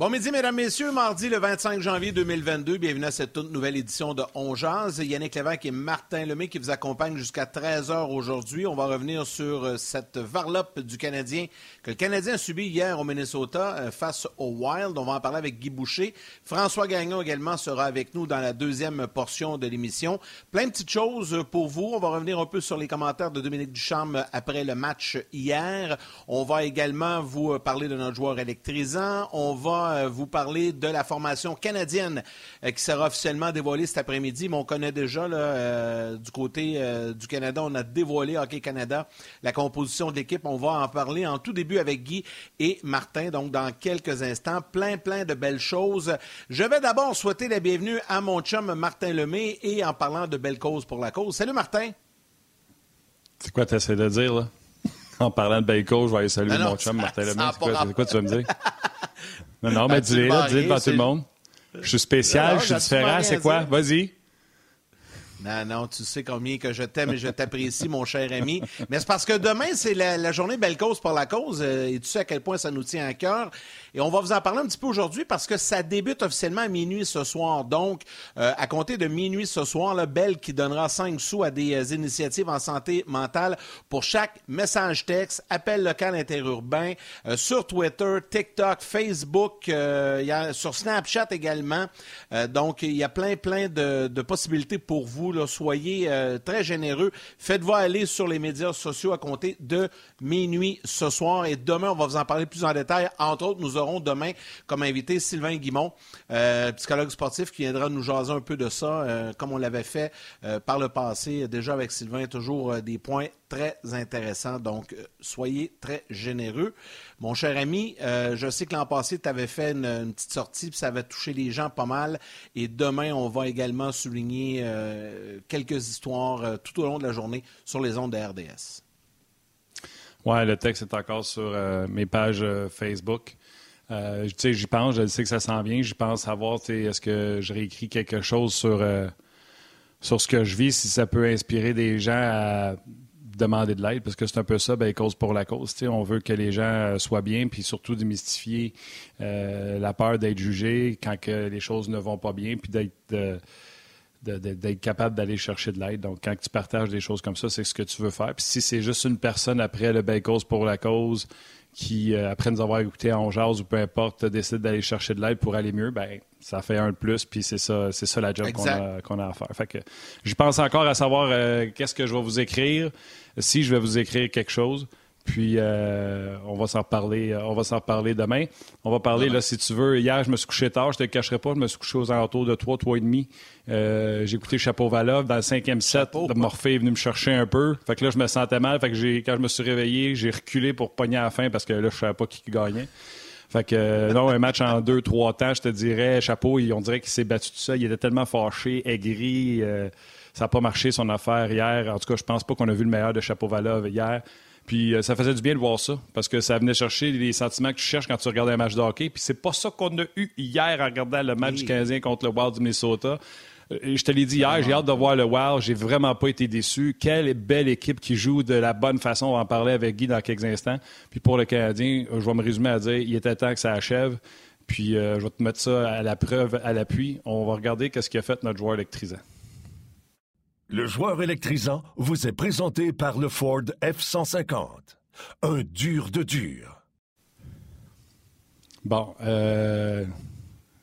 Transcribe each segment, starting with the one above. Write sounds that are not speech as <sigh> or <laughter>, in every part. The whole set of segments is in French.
Bon midi, mesdames, messieurs. Mardi, le 25 janvier 2022. Bienvenue à cette toute nouvelle édition de On Jazz. Yannick Lévesque et Martin Lemay qui vous accompagnent jusqu'à 13h aujourd'hui. On va revenir sur euh, cette varlope du Canadien que le Canadien a subi hier au Minnesota euh, face au Wild. On va en parler avec Guy Boucher. François Gagnon également sera avec nous dans la deuxième portion de l'émission. Plein de petites choses pour vous. On va revenir un peu sur les commentaires de Dominique Ducharme après le match hier. On va également vous parler de notre joueur électrisant. On va euh, vous parler de la formation canadienne euh, qui sera officiellement dévoilée cet après-midi. Mais on connaît déjà euh, du côté du Canada, on a dévoilé Hockey Canada la composition de l'équipe. On va en parler en tout début avec Guy et Martin, donc dans quelques instants. Plein, plein de belles choses. Je vais d'abord souhaiter la bienvenue à mon chum Martin Lemay et en parlant de belles causes pour la cause. Salut Martin. C'est quoi tu essaies de dire là? <laughs> En parlant de causes, je vais aller saluer mon chum Martin Lemay. C'est quoi, tu vas me dire? Non, non, mais dis-le, dis-le devant tout le monde. Je suis spécial, je suis différent, c'est quoi? Vas-y. Non, non, tu sais combien que je t'aime et je t'apprécie, mon cher ami. Mais c'est parce que demain, c'est la, journée Belle Cause pour la cause, euh, et tu sais à quel point ça nous tient à cœur? Et on va vous en parler un petit peu aujourd'hui parce que ça débute officiellement à minuit ce soir. Donc, euh, à compter de minuit ce soir, le Belle qui donnera 5 sous à des euh, initiatives en santé mentale pour chaque message texte, appel local interurbain, sur Twitter, TikTok, Facebook, sur Snapchat également. donc, il y a plein, plein de possibilités pour vous soyez euh, très généreux. Faites-vous aller sur les médias sociaux à compter de minuit ce soir. Et demain, on va vous en parler plus en détail. Entre autres, nous aurons demain comme invité Sylvain Guimont, euh, psychologue sportif, qui viendra nous jaser un peu de ça, euh, comme on l'avait fait par le passé. Déjà avec Sylvain, toujours des points très intéressants. Donc, soyez très généreux. Mon cher ami, euh, je sais que l'an passé, tu avais fait une, petite sortie, puis ça avait touché les gens pas mal. Et demain, on va également souligner euh, quelques histoires euh, tout au long de la journée sur les ondes de RDS. Oui, le texte est encore sur mes pages Facebook. tu sais, j'y pense, je sais que ça s'en vient. J'y pense savoir, est-ce que je réécris quelque chose sur, sur ce que je vis, si ça peut inspirer des gens à demander de l'aide, parce que c'est un peu ça, ben, cause pour la cause. on veut que les gens euh, soient bien, puis surtout démystifier euh, la peur d'être jugé quand que les choses ne vont pas bien, puis d'être d'être capable d'aller chercher de l'aide. Donc, quand tu partages des choses comme ça, c'est ce que tu veux faire. Puis si c'est juste une personne après le ben cause pour la cause qui, euh, après nous avoir écouté en jazz ou peu importe, décide d'aller chercher de l'aide pour aller mieux, ben ça fait un de plus, puis c'est ça, c'est ça la job qu'on a, qu'on a, à faire. Fait que je pense encore à savoir qu'est-ce que je vais vous écrire si je vais vous écrire quelque chose. Puis euh, on va s'en reparler, euh, on va s'en reparler demain. On va parler là si tu veux. Hier, je me suis couché tard, je te le cacherai pas, je me suis couché aux alentours de 3, 3 et demi. Euh, j'ai écouté Chapeau Valov dans le cinquième set. Morphée est venu me chercher un peu. Fait que là, je me sentais mal. Fait que j'ai, quand je me suis réveillé, j'ai reculé pour pogner à la fin parce que là, je savais pas qui gagnait. Fait que non, un match en deux, trois temps, je te dirais, Chapeau, on dirait qu'il s'est battu tout ça. Il était tellement fâché, aigri. Ça n'a pas marché son affaire hier. En tout cas, je pense pas qu'on a vu le meilleur de Chapeau Valov hier. Puis euh, ça faisait du bien de voir ça, parce que ça venait chercher les sentiments que tu cherches quand tu regardes un match de hockey. Puis c'est pas ça qu'on a eu hier en regardant le match du Canadien contre le Wild du Minnesota. Euh, je te l'ai dit hier, j'ai hâte de voir le Wild. J'ai vraiment pas été déçu. Quelle belle équipe qui joue de la bonne façon. On va en parler avec Guy dans quelques instants. Puis pour le Canadien, je vais me résumer à dire il était temps que ça achève. Puis euh, je vais te mettre ça à la preuve, à l'appui. On va regarder qu'est-ce a fait notre joueur électrisant. Le joueur électrisant vous est présenté par le Ford F-150. Un dur de dur. Bon, euh,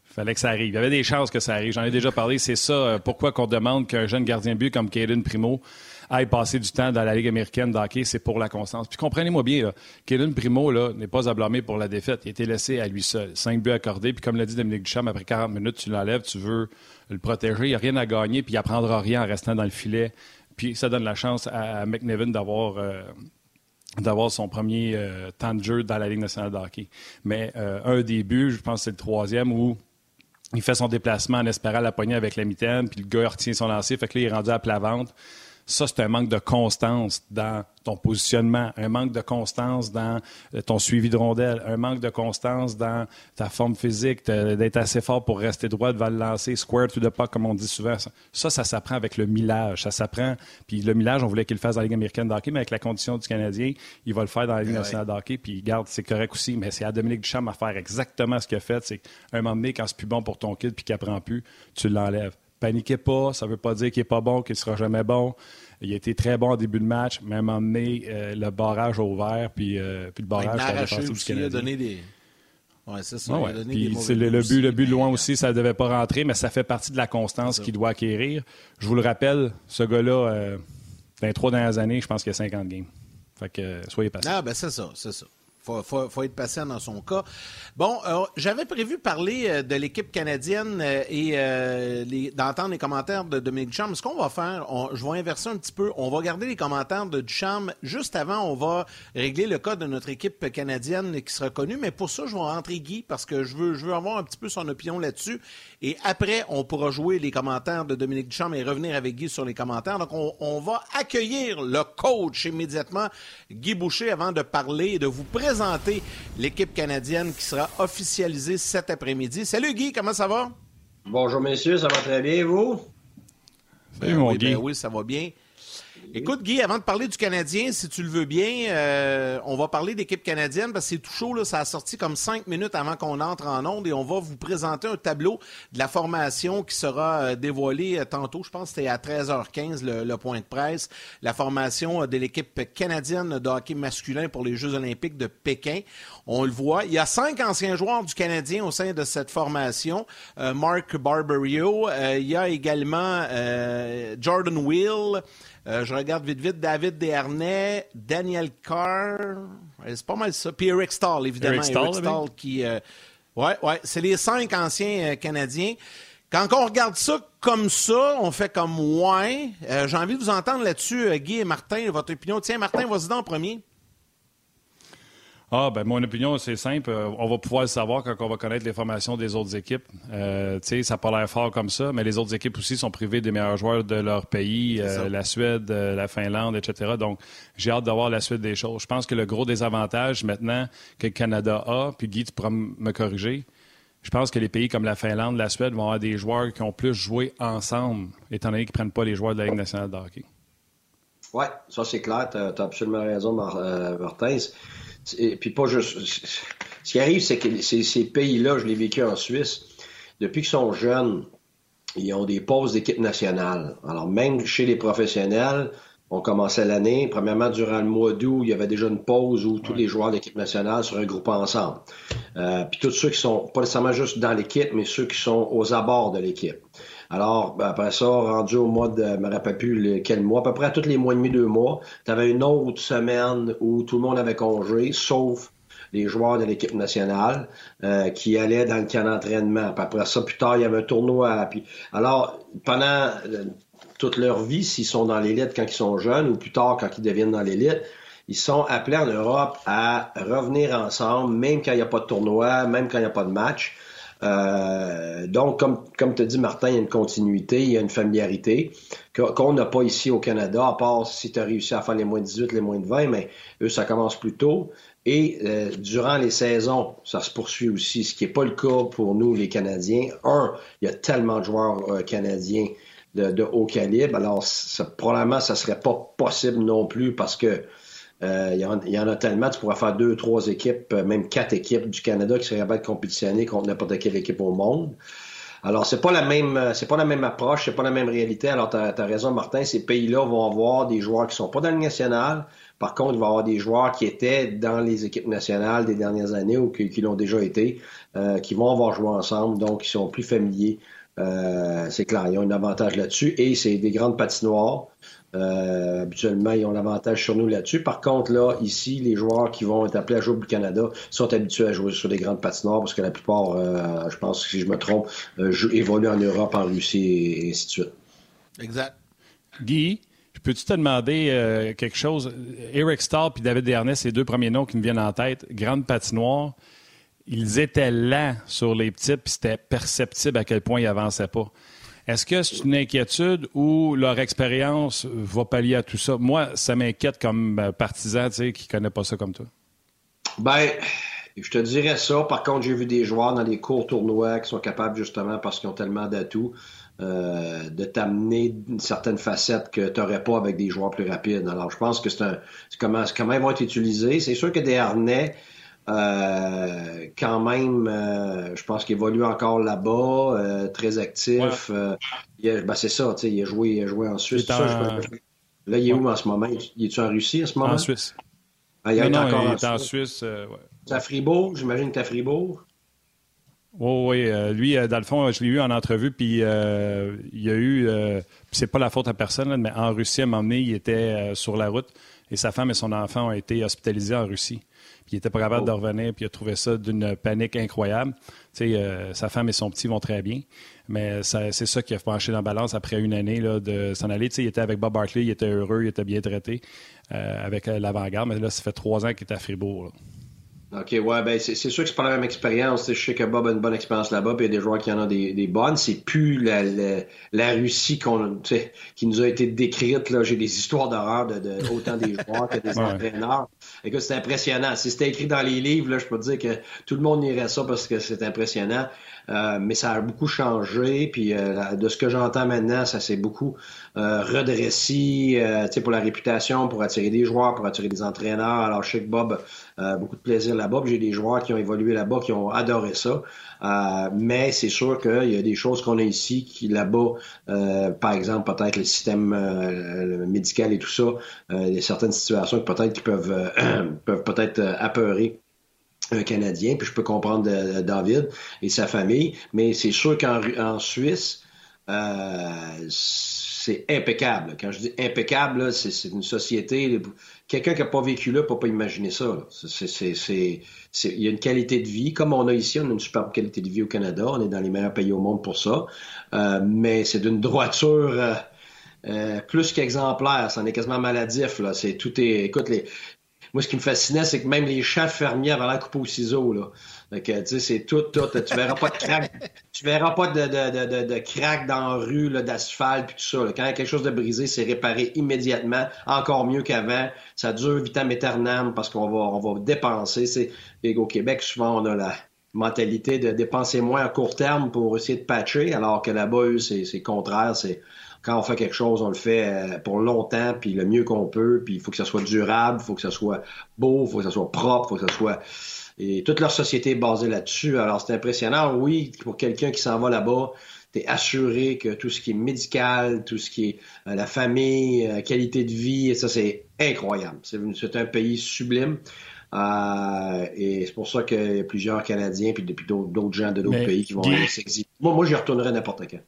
fallait que ça arrive. Il y avait des chances que ça arrive. J'en ai déjà parlé. C'est ça, euh, pourquoi qu'on demande qu'un jeune gardien but comme Caden Primo aille passer du temps dans la Ligue américaine d'hockey, c'est pour la constance. Puis comprenez-moi bien, Kaden Primo n'est pas à blâmer pour la défaite. Il a été laissé à lui seul. Cinq buts accordés. Puis comme l'a dit Dominique Duchamp, après 40 minutes, tu l'enlèves, tu veux le protéger. Il n'y a rien à gagner, puis il n'apprendra rien en restant dans le filet. Puis ça donne la chance à, McNevin d'avoir. Euh, d'avoir son premier euh, temps de jeu dans la Ligue nationale de hockey. Mais euh, un des buts, je pense que c'est le troisième, où il fait son déplacement en espérant la poignée avec la mitaine, puis le gars retient son lancer, fait que là, il est rendu à plat ventre. Ça, c'est un manque de constance dans ton positionnement, un manque de constance dans euh, ton suivi de rondelle, un manque de constance dans ta forme physique, d'être assez fort pour rester droit devant le lancer, square to the puck, comme on dit souvent. Ça, ça s'apprend avec le millage. Ça s'apprend. Puis le millage, on voulait qu'il le fasse dans la Ligue américaine de hockey, mais avec la condition du Canadien, il va le faire dans la Ligue nationale de hockey. Puis garde, c'est correct aussi, mais c'est à Dominique Duchamp à faire exactement ce qu'il a fait. C'est un moment donné, quand c'est plus bon pour ton kid puis qu'il apprend plus, tu l'enlèves paniquez pas, ça ne veut pas dire qu'il n'est pas bon, qu'il ne sera jamais bon. Il a été très bon au début de match, à moment donné, euh, le barrage a ouvert, puis, euh, puis le barrage a Canadien. Il a donné des... Ouais, c'est ça. Ouais, puis c'est le, le, but, le but loin aussi, ça ne devait pas rentrer, mais ça fait partie de la constance qu'il doit acquérir. Je vous le rappelle, ce gars-là, euh, dans les trois dernières années, je pense qu'il y a 50 games. Fait que soyez patient. Ah, ben c'est ça, c'est ça faut, faut, être patient dans son cas. Bon, euh, j'avais prévu parler euh, de l'équipe canadienne euh, et d'entendre les commentaires de Dominique Duchamp. Ce qu'on va faire, je vais inverser un petit peu. On va garder les commentaires de Duchamp. Juste avant, on va régler le cas de notre équipe canadienne qui sera connue. Mais pour ça, je vais rentrer Guy parce que je veux, avoir un petit peu son opinion là-dessus. Et après, on pourra jouer les commentaires de Dominique Duchamp et revenir avec Guy sur les commentaires. Donc, on, on va accueillir le coach immédiatement, Guy Boucher, avant de parler et de vous présenter présenter l'équipe canadienne qui sera officialisée cet après-midi. Salut Guy, comment ça va? Bonjour messieurs, ça va très bien, vous? Salut mon oui, Guy. Ben oui, ça va bien. Écoute, Guy, avant de parler du Canadien, si tu le veux bien, euh, on va parler d'équipe canadienne parce que c'est tout chaud. Là, ça a sorti comme cinq minutes avant qu'on entre en onde et on va vous présenter un tableau de la formation qui sera euh, dévoilé euh, tantôt. Je pense que c'était à 13h15 le, point de presse. La formation de l'équipe canadienne de hockey masculin pour les Jeux olympiques de Pékin. On le voit. Il y a cinq anciens joueurs du Canadien au sein de cette formation. Mark Barberio. il y a également Jordan Will. Euh, je regarde vite vite David Desharnais, Daniel Carr, c'est pas mal ça. Puis Eric Stahl, évidemment. Eric Stahl, qui. Euh, ouais, ouais, c'est les cinq anciens euh, Canadiens. Quand on regarde ça comme ça, on fait comme ouais. J'ai envie de vous entendre là-dessus, Guy et Martin, votre opinion. Tiens, Martin, vas-y en premier. Ah, ben mon opinion, c'est simple. Euh, on va pouvoir le savoir quand on va connaître les formations des autres équipes. Euh, tu sais, ça n'a pas l'air fort comme ça, mais les autres équipes aussi sont privées des meilleurs joueurs de leur pays, euh, la Suède, la Finlande, etc. Donc, j'ai hâte d'avoir la suite des choses. Je pense que le gros désavantage maintenant que le Canada a, puis Guy, tu pourras me corriger, je pense que les pays comme la Finlande, la Suède vont avoir des joueurs qui ont plus joué ensemble, étant donné qu'ils ne prennent pas les joueurs de la Ligue nationale de hockey. Oui, ça c'est clair. Tu as, absolument raison, Martin. Et puis pas juste. Ce qui arrive, c'est que ces, pays-là, je l'ai vécu en Suisse, depuis qu'ils sont jeunes, ils ont des pauses d'équipe nationale. Alors même chez les professionnels, on commençait l'année. Premièrement, durant le mois d'août, il y avait déjà une pause où tous les joueurs de l'équipe nationale se regroupent ensemble. Euh, puis tous ceux qui sont pas nécessairement juste dans l'équipe, mais ceux qui sont aux abords de l'équipe. Alors, ben, après ça, rendu au mois de, je me rappelle plus quel mois, à peu près tous les mois et demi, deux mois, tu avais une autre semaine où tout le monde avait congé, sauf les joueurs de l'équipe nationale euh, qui allaient dans le camp d'entraînement. Puis après ça, plus tard, il y avait un tournoi. Puis, alors, pendant euh, toute leur vie, s'ils sont dans l'élite quand ils sont jeunes ou plus tard quand ils deviennent dans l'élite, ils sont appelés en Europe à revenir ensemble, même quand il n'y a pas de tournoi, même quand il n'y a pas de match. Euh, donc, comme, comme te dit Martin, il y a une continuité, il y a une familiarité qu'on n'a pas ici au Canada, à part si tu as réussi à faire les moins de 18, les moins de 20, mais eux, ça commence plus tôt. Et euh, durant les saisons, ça se poursuit aussi, ce qui n'est pas le cas pour nous, les Canadiens. Un, il y a tellement de joueurs euh, canadiens de, haut calibre, alors probablement, ça serait pas possible non plus parce que euh, il, y en, a tellement, tu pourrais faire deux, trois équipes, euh, même quatre équipes du Canada qui seraient capables de compétitionner contre n'importe quelle équipe au monde. Alors, c'est pas la même, euh, c'est pas la même approche, c'est pas la même réalité. Alors, tu as, raison, Martin, ces pays-là vont avoir des joueurs qui sont pas dans le national. Par contre, il va y avoir des joueurs qui étaient dans les équipes nationales des dernières années ou qui, l'ont déjà été, qui vont avoir joué ensemble, donc qui sont plus familiers. c'est clair, ils ont un avantage là-dessus. Et c'est des grandes patinoires. Euh, habituellement, ils ont l'avantage sur nous là-dessus. Par contre, là, ici, les joueurs qui vont être appelés à jouer au Canada sont habitués à jouer sur des grandes patinoires parce que la plupart, euh, je pense, si je me trompe, euh, évoluent en Europe, en Russie et, ainsi de suite. Exact. Guy, peux-tu te demander quelque chose? Eric Stahl et David Dernay, ces deux premiers noms qui me viennent en tête, grande patinoire, ils étaient lents sur les petits, puis c'était perceptible à quel point ils avançaient pas. Est-ce que c'est une inquiétude ou leur expérience va pallier à tout ça? Moi, ça m'inquiète comme euh, partisan, tu sais, qui ne connaît pas ça comme toi. Ben, je te dirais ça. Par contre, j'ai vu des joueurs dans les courts tournois qui sont capables, justement, parce qu'ils ont tellement d'atouts, euh, de t'amener une certaine facette que tu n'aurais pas avec des joueurs plus rapides. Alors, je pense que c'est un. Comment, comment ils vont être utilisés. C'est sûr que des harnais euh, quand même, euh, je pense qu'il évolue encore là-bas, euh, très actif. Ben, c'est ça, il a, joué, il a joué en Suisse. là, il est où en ce moment? Il est-tu en Russie en ce moment? En Suisse. Ah, il, est encore il est en Suisse. C'est à Fribourg, j'imagine que tu à Fribourg. Oui, oui. lui, dans le fond, je l'ai eu en entrevue, puis il y a eu, c'est pas la faute à personne, mais en Russie, à un moment donné, il était sur la route et sa femme et son enfant ont été hospitalisés en Russie il était pas capable de oh. revenir, puis il a trouvé ça d'une panique incroyable. Tu sais, euh, sa femme et son petit vont très bien, mais c'est ça qui a penché dans la balance après une année là, de s'en aller. Tu sais, il était avec Bob Barkley, il était heureux, il était bien traité euh, avec euh, l'avant-garde, mais là, ça fait trois ans qu'il est à Fribourg. OK, ouais, ben c'est sûr que c'est pas la même expérience. Je sais que Bob a une bonne expérience là-bas, puis il y a des joueurs qui en ont des, des bonnes. C'est plus la, la, Russie qu'on, qui nous a été décrite. J'ai des histoires d'horreur de, de, autant des joueurs que des <laughs> entraîneurs. Écoute, c'est impressionnant. Si c'était écrit dans les livres, là, je peux te dire que tout le monde irait ça parce que c'est impressionnant. Euh, mais ça a beaucoup changé. Puis euh, de ce que j'entends maintenant, ça s'est beaucoup euh, redressé euh, pour la réputation, pour attirer des joueurs, pour attirer des entraîneurs. Alors, je sais que Bob a beaucoup de plaisir là-bas. J'ai des joueurs qui ont évolué là-bas, qui ont adoré ça. mais c'est sûr qu'il y a des choses qu'on a ici qui là-bas, par exemple, peut-être le système médical et tout ça, il y a certaines situations peut-être qui peuvent, <clears throat> peuvent peut-être apeurer un Canadien, puis je peux comprendre euh, David et sa famille, mais c'est sûr qu'en Suisse, euh, c'est impeccable. Quand je dis impeccable, c'est une société. Quelqu'un qui n'a pas vécu là ne peut pas imaginer ça. il y a une qualité de vie, comme on a ici, on a une superbe qualité de vie au Canada. On est dans les meilleurs pays au monde pour ça. Euh, mais c'est d'une droiture. plus qu'exemplaire, ça en est quasiment maladif. Là. C'est tout est. Écoute, les, moi, ce qui me fascinait, c'est que même les chefs fermiers avaient la coupe au ciseau, là. Donc, tu sais, c'est tout, tout. Tu verras pas de crack, <laughs> tu verras pas de, de, de, de crack dans la rue, d'asphalte, puis tout ça. Quand il y a quelque chose de brisé, c'est réparé immédiatement, encore mieux qu'avant. Ça dure vitam aeternam parce qu'on va, on va dépenser. C'est, au Québec, souvent, on a la mentalité de dépenser moins à court terme pour essayer de patcher, alors que là-bas, eux, c'est, c'est contraire. C'est, quand on fait quelque chose, on le fait euh, pour longtemps, puis le mieux qu'on peut, puis il faut que ça soit durable, il faut que ça soit beau, il faut que ça soit propre, il faut que ça soit... Et toute leur société est basée là-dessus. Alors, c'est impressionnant. Oui, pour quelqu'un qui s'en va là-bas, tu es assuré que tout ce qui est médical, tout ce qui est euh, la famille, euh, qualité de vie, ça, c'est incroyable. C'est un pays sublime. et c'est pour ça qu'il y a plusieurs Canadiens, puis depuis d'autres gens de d'autres pays qui vont s'exiler. Moi, moi j'y retournerai n'importe quand.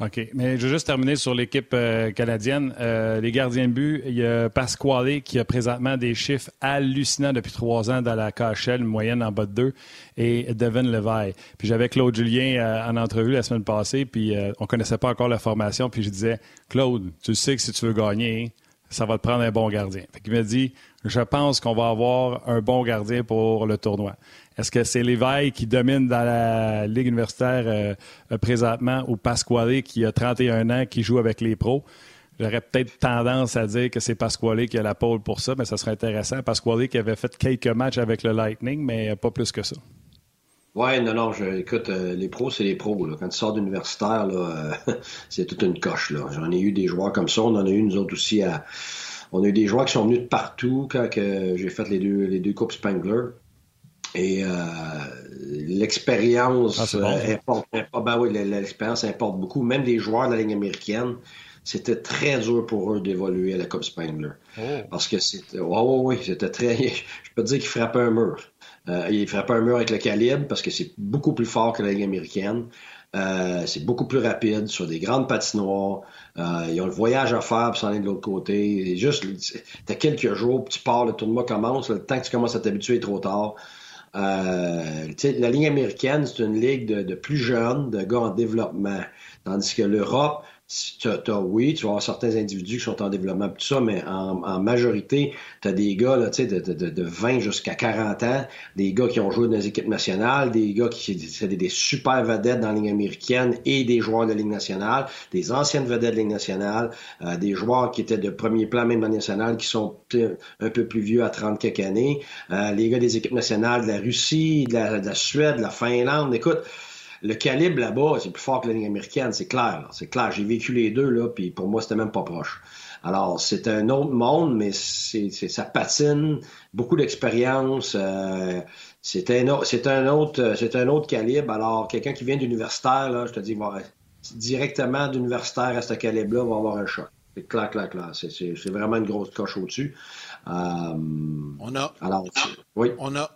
OK. Mais je veux juste terminer sur l'équipe euh, canadienne. Euh, les gardiens de but, il y a Pasquale qui a présentement des chiffres hallucinants depuis trois ans dans la KHL, une moyenne en bas de deux, et Devin Levaille. Puis j'avais Claude Julien euh, en entrevue la semaine passée, puis on connaissait pas encore la formation, puis je disais, Claude, tu sais que si tu veux gagner, ça va te prendre un bon gardien. Fait il m'a dit, je pense qu'on va avoir un bon gardien pour le tournoi. Est-ce que c'est Léveille qui domine dans la Ligue universitaire euh, présentement ou Pasquale qui a 31 ans, qui joue avec les pros? J'aurais peut-être tendance à dire que c'est Pasquale qui a la pole pour ça, mais ça serait intéressant. Pasquale qui avait fait quelques matchs avec le Lightning, mais pas plus que ça. Oui, non, non, écoute, euh, les pros, c'est les pros. Quand tu sors d'universitaire, euh, <laughs> c'est toute une coche. J'en ai eu des joueurs comme ça. On en a eu, nous autres aussi, à... on a eu des joueurs qui sont venus de partout quand j'ai fait les deux, les deux Coupes Spangler. Et euh, l'expérience ah, importe. Ben oui, l'expérience importe beaucoup. Même les joueurs de la ligne américaine, c'était très dur pour eux d'évoluer à la Coupe Spangler. Oh. Parce que c'était. Oh, oui, c'était très. <laughs> Je peux te dire qu'ils frappaient un mur. Euh, ils frappaient un mur avec le calibre parce que c'est beaucoup plus fort que la ligne américaine. Euh, c'est beaucoup plus rapide sur des grandes patinoires. Euh, ils ont le voyage à faire pour s'en aller de l'autre côté. Juste, t'as quelques jours, tu pars, le tournoi commence. Le temps que tu commences à t'habituer est trop tard. Euh, la ligne américaine, c'est une ligue de, plus jeunes, de gars en développement. Tandis que l'Europe, oui, tu vas avoir certains individus qui sont en développement, tout ça, mais en, majorité, tu as des gars là, de, de, de 20 jusqu'à 40 ans, des gars qui ont joué dans les équipes nationales, des gars qui c'est des, super vedettes dans la ligne américaine et des joueurs de la Ligue nationale, des anciennes vedettes de Ligue nationale, euh, des joueurs qui étaient de premier plan même dans la nationale, qui sont un peu plus vieux à 30 quelques années, euh, les gars des équipes nationales de la Russie, de la, de la Suède, de la Finlande. Écoute, le calibre là-bas, c'est plus fort que la ligne américaine, c'est clair. C'est clair. J'ai vécu les deux, là, puis pour moi, c'était même pas proche. Alors, c'est un autre monde, mais c'est, ça patine, beaucoup d'expérience. Euh, c'est un, c'est un autre, c'est un autre calibre. Alors, quelqu'un qui vient d'universitaire, là, je te dis, va, directement d'universitaire à ce calibre-là, va avoir un choc. C'est clair, clair, clair. C'est, c'est, vraiment une grosse coche au-dessus. Euh, on a. Alors, oui. On a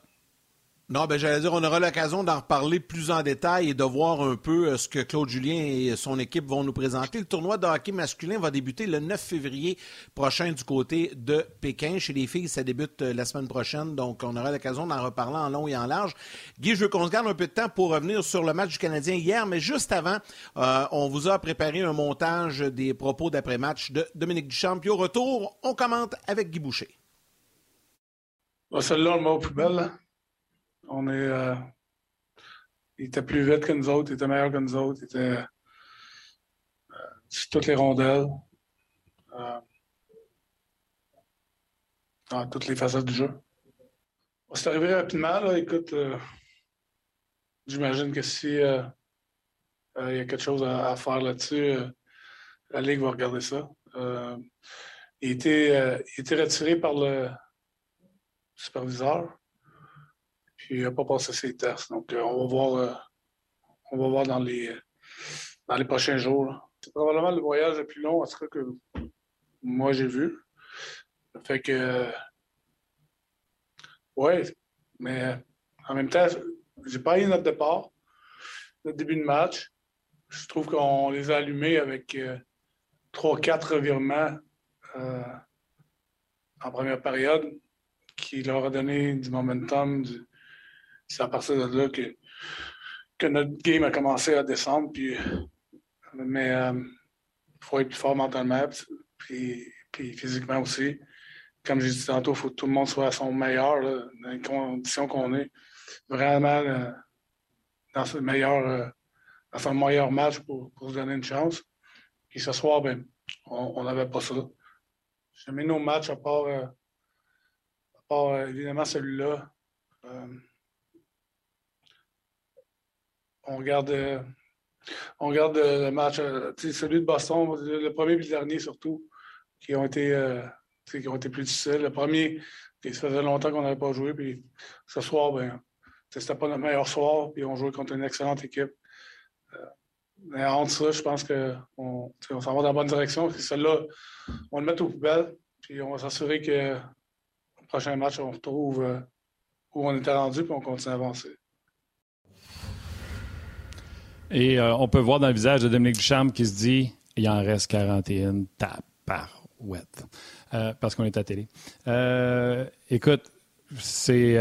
non, ben j'allais dire, on aura l'occasion d'en reparler plus en détail et de voir un peu euh, ce que Claude Julien et son équipe vont nous présenter. Le tournoi de hockey masculin va débuter le 9 février prochain du côté de Pékin. Chez les filles, ça débute euh, la semaine prochaine, donc on aura l'occasion d'en reparler en long et en large. Guy, je veux qu'on se garde un peu de temps pour revenir sur le match du Canadien hier, mais juste avant, euh, on vous a préparé un montage des propos d'après-match de Dominique Duchamp. Puis au retour, on commente avec Guy Boucher. Celle-là, le mot plus belle. On est. Euh, il était plus vite que nous autres, il était meilleur que nous autres, il était euh, sur toutes les rondelles. Euh, dans toutes les facettes du jeu. C'est arrivé rapidement, là. Écoute, j'imagine que si il y a quelque chose à, faire là-dessus, la Ligue va regarder ça. il, était, il était retiré par le superviseur. Puis il n'a pas passé ses tests. Donc, euh, on va voir, euh, on va voir dans les, dans les prochains jours. C'est probablement le voyage le plus long, en tout cas, que moi j'ai vu. Fait que, oui, mais en même temps, j'ai pas eu notre départ, notre début de match. Je trouve qu'on les a allumés avec euh, trois, quatre revirements en première période qui leur a donné du momentum, du, c'est à partir de là que, que notre game a commencé à descendre. Puis, mais il euh, faut être plus fort mentalement, puis, puis physiquement aussi. Comme j'ai dit tantôt, il faut que tout le monde soit à son meilleur dans les conditions qu'on est. Vraiment euh, dans, ce meilleur, euh, dans son meilleur match pour, pour, se donner une chance. Puis ce soir, ben, on n'avait pas ça. J'aimais nos matchs à part, à part évidemment celui-là on regarde, euh, on euh, le match, euh, celui de Boston, le premier et le dernier surtout, qui ont été, qui ont été plus difficiles. Le premier, ça faisait longtemps qu'on n'avait pas joué, puis ce soir, ben, c'était pas notre meilleur soir, puis on jouait contre une excellente équipe. mais entre ça, je pense qu'on on, s'en va dans la bonne direction. Celle-là, on le met aux poubelles, puis on va s'assurer que le prochain match, on retrouve où on était rendu, puis on continue à avancer. Et euh, on peut voir dans le visage de Dominique Duchamp qui se dit il en reste 41 taparouette. Euh, parce qu'on est à télé. Euh, écoute, c'est,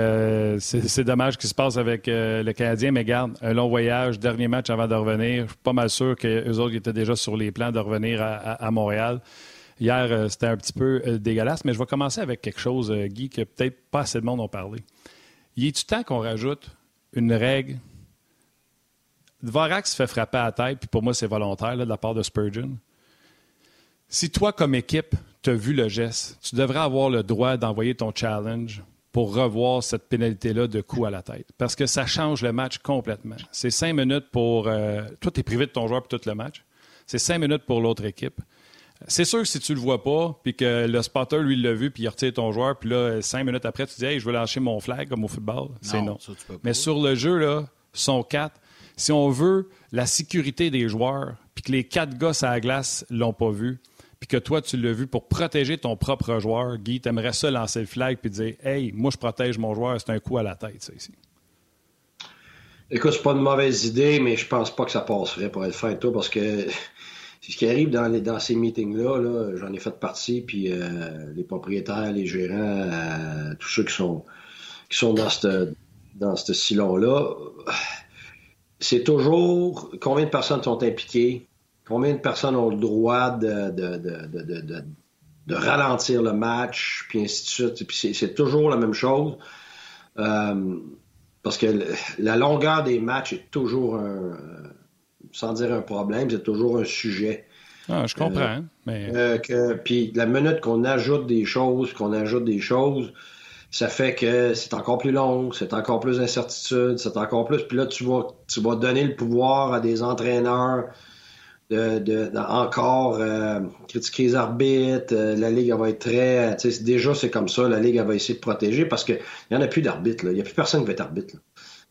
c'est, dommage ce qui se passe avec le Canadien, mais garde, un long voyage, dernier match avant de revenir. Je suis pas mal sûr qu'eux autres étaient déjà sur les plans de revenir à, Montréal. Hier, c'était un petit peu dégueulasse, mais je vais commencer avec quelque chose, Guy, que peut-être pas assez de monde ont parlé. Il est du temps qu'on rajoute une règle Dvorak se fait frapper à la tête, puis pour moi, c'est volontaire de la part de Spurgeon. Si toi, comme équipe, tu as vu le geste, tu devrais avoir le droit d'envoyer ton challenge pour revoir cette pénalité-là de coup à la tête. Parce que ça change le match complètement. C'est cinq minutes pour. Euh, toi, tu es privé de ton joueur pour tout le match. C'est cinq minutes pour l'autre équipe. C'est sûr que si tu le vois pas, puis que le spotter, lui, l'a vu, puis il retire ton joueur, puis là, cinq minutes après, tu dis, hey, je veux lâcher mon flag comme au football. C'est non. Mais sur le jeu, là, sont quatre si on veut la sécurité des joueurs, puis que les quatre gars à la glace l'ont pas vu, puis que toi, tu l'as vu pour protéger ton propre joueur, Guy, tu aimerais ça lancer le flag puis dire Hey, moi, je protège mon joueur, c'est un coup à la tête, ça, ici. Écoute, c'est pas une mauvaise idée, mais je pense pas que ça passerait pour être toi, parce que <laughs> ce qui arrive dans, ces meetings-là, -là, j'en ai fait partie, puis euh, les propriétaires, les gérants, euh, tous ceux qui sont, qui sont dans ce dans silon-là, c'est toujours combien de personnes sont impliquées, combien de personnes ont le droit de, de, de, de ralentir le match, puis ainsi de suite. Puis c'est toujours la même chose. Euh, parce que la longueur des matchs est toujours un, sans dire un problème, c'est toujours un sujet. Ah, je comprends. Euh, mais... Euh, que, puis la minute qu'on ajoute des choses, qu'on ajoute des choses, ça fait que c'est encore plus long, c'est encore plus d'incertitude, c'est encore plus. Puis là, tu vas, tu vas donner le pouvoir à des entraîneurs de, de, encore euh, critiquer les arbitres. Euh, la Ligue, elle va être très. Déjà, c'est comme ça. La Ligue, elle va essayer de protéger parce qu'il n'y en a plus d'arbitres. Il n'y a plus personne qui va être arbitre.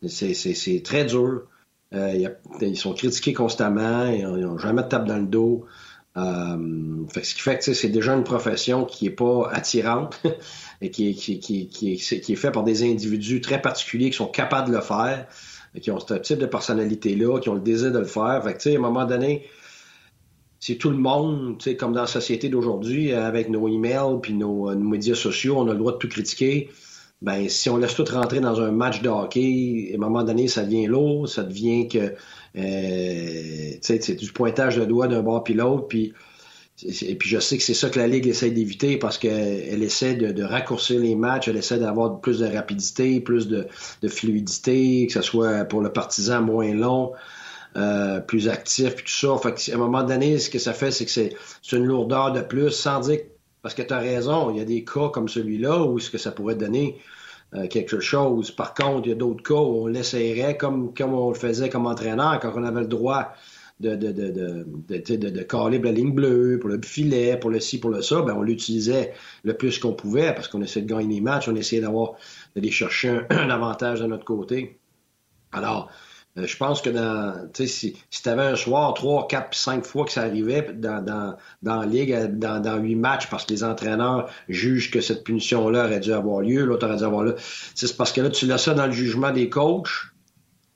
C'est très dur. Euh, ils sont critiqués constamment. Ils n'ont jamais de tape dans le dos. Fait, ce qui fait que c'est déjà une profession qui est pas attirante <laughs> et qui, qui, qui, qui, est, qui est fait par des individus très particuliers qui sont capables de le faire, qui ont ce type de personnalité-là, qui ont le désir de le faire. Fait que, à un moment donné, c'est tout le monde, comme dans la société d'aujourd'hui, avec nos emails puis nos, médias sociaux, on a le droit de tout critiquer. Ben, si on laisse tout rentrer dans un match de hockey, à un moment donné, ça devient lourd, ça devient que, euh, c'est du pointage de doigt d'un bord puis l'autre, puis et puis je sais que c'est ça que la Ligue essaie d'éviter parce qu'elle essaie de, raccourcir les matchs, elle essaie d'avoir plus de rapidité, plus de, de, fluidité, que ce soit pour le partisan moins long. Euh, plus actif, puis tout ça. Fait à un moment donné, ce que ça fait, c'est que c'est une lourdeur de plus, sans dire parce que tu as raison, il y a des cas comme celui-là où ce que ça pourrait donner euh, quelque chose. Par contre, il y a d'autres cas où on l'essayerait comme, comme on le faisait comme entraîneur quand on avait le droit de, de, de, de, de, de caler la ligne bleue, pour le filet, pour le ci, pour le ça, ben on l'utilisait le plus qu'on pouvait parce qu'on essayait de gagner les matchs, on essayait d'avoir d'aller chercher un avantage de notre côté. Alors, je pense que dans, si, si tu avais un soir, trois, quatre, cinq fois que ça arrivait dans, dans, dans la ligue, euh, dans, dans huit matchs, parce que les entraîneurs jugent que cette punition-là aurait dû avoir lieu, l'autre aurait dû avoir là. C'est parce que là, tu laisses ça dans le jugement des coachs.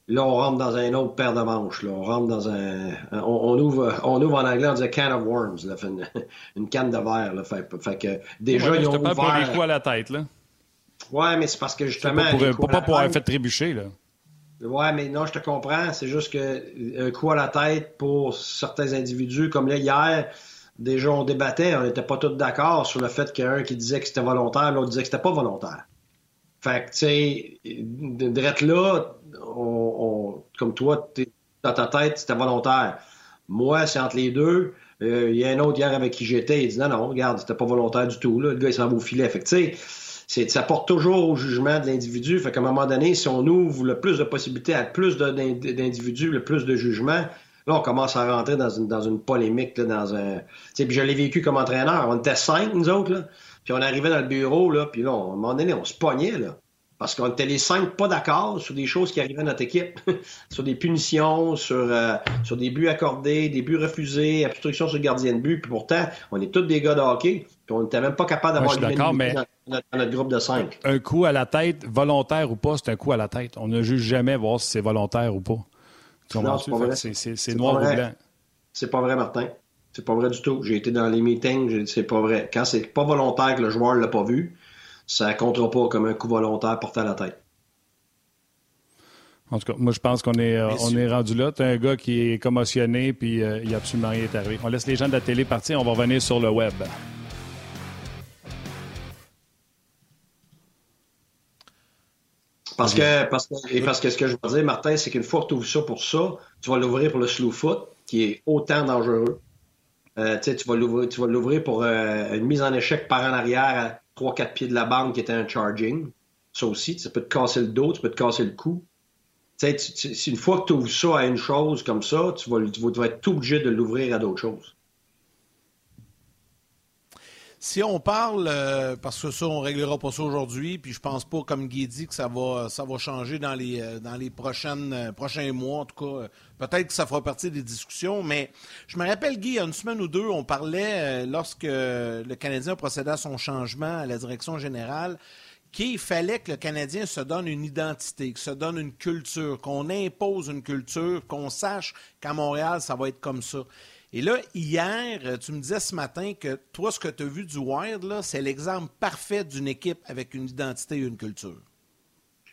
Là, on rentre dans un autre paire de manches. Là. On rentre dans un. On, ouvre, on ouvre en anglais, on dit can of worms, là, <laughs> une, canne de verre. Là. Fait, fait que déjà, ouais, ils ont ouvert... pas des coups à la tête, là. Ouais, mais c'est parce que justement. Pas pour, pas pour avoir fait trébucher, là. Ouais, mais non, je te comprends. C'est juste que un coup à la tête pour certains individus, comme là hier, déjà on débattait, on n'était pas tous d'accord sur le fait qu'il y a un qui disait que c'était volontaire, l'autre disait que c'était pas volontaire. Fait que, tu sais, d'être là, on, comme toi, dans ta tête, c'était volontaire. Moi, c'est entre les deux. Euh, il y a un autre hier avec qui j'étais, il dit non, non, regarde, c'était pas volontaire du tout. Là. Le gars, il s'en va au filet. Fait tu sais, ça porte toujours au jugement de l'individu. Fait qu'à un moment donné, si on ouvre le plus de possibilités à plus d'individus, le plus de jugements, là, on commence à rentrer dans une, dans une polémique, là, dans un. Puis je l'ai vécu comme entraîneur. On était cinq, nous autres, là. Puis on arrivait dans le bureau, là, puis là, à un moment donné, on se pognait, là. Parce qu'on était les cinq pas d'accord sur des choses qui arrivaient à notre équipe, <laughs> sur des punitions, sur, euh, sur des buts accordés, des buts refusés, obstruction sur le gardien de but. Puis pourtant, on est tous des gars de hockey, puis on n'était même pas capable d'avoir d'accord, mais dans, notre, groupe de cinq. Un coup à la tête, volontaire ou pas, c'est un coup à la tête. On ne juge jamais voir si c'est volontaire ou pas. Vrai. C'est noir ou blanc. C'est pas vrai, Martin. C'est pas vrai du tout. J'ai été dans les meetings, c'est pas vrai. Quand c'est pas volontaire que le joueur l'a pas vu, ça ne comptera pas comme un coup volontaire porté à la tête. En tout cas, moi, je pense qu'on est, euh, on est rendu là. Tu un gars qui est commotionné, puis euh, il n'y a absolument rien est arrivé. On laisse les gens de la télé partir, on va revenir sur le web. Parce que, parce et parce que ce que je veux dire, Martin, c'est qu'une fois que tu ouvres ça pour ça, tu vas l'ouvrir pour le slow foot, qui est autant dangereux. Euh, tu vas l'ouvrir pour une mise en échec par en arrière 3-4 pieds de la bande qui était un charging. Ça aussi, ça peut te casser le dos, tu peux te casser le cou. Tu sais, une fois que tu ouvres ça à une chose comme ça, tu vas, tu vas être obligé de l'ouvrir à d'autres choses. Si on parle, euh, parce que ça, on ne réglera pas ça aujourd'hui, puis je pense pas, comme Guy dit, que ça va, ça va changer dans les, euh, dans les prochaines, euh, prochains mois. En tout cas, peut-être que ça fera partie des discussions, mais je me rappelle, Guy, il y a une semaine ou deux, on parlait, lorsque le Canadien procédait à son changement à la direction générale, qu'il fallait que le Canadien se donne une identité, que se donne une culture, qu'on impose une culture, qu'on sache qu'à Montréal, ça va être comme ça. Et là, hier, euh, tu me disais ce matin que toi, ce que tu as vu du Wild, c'est l'exemple parfait d'une équipe avec une identité et une culture.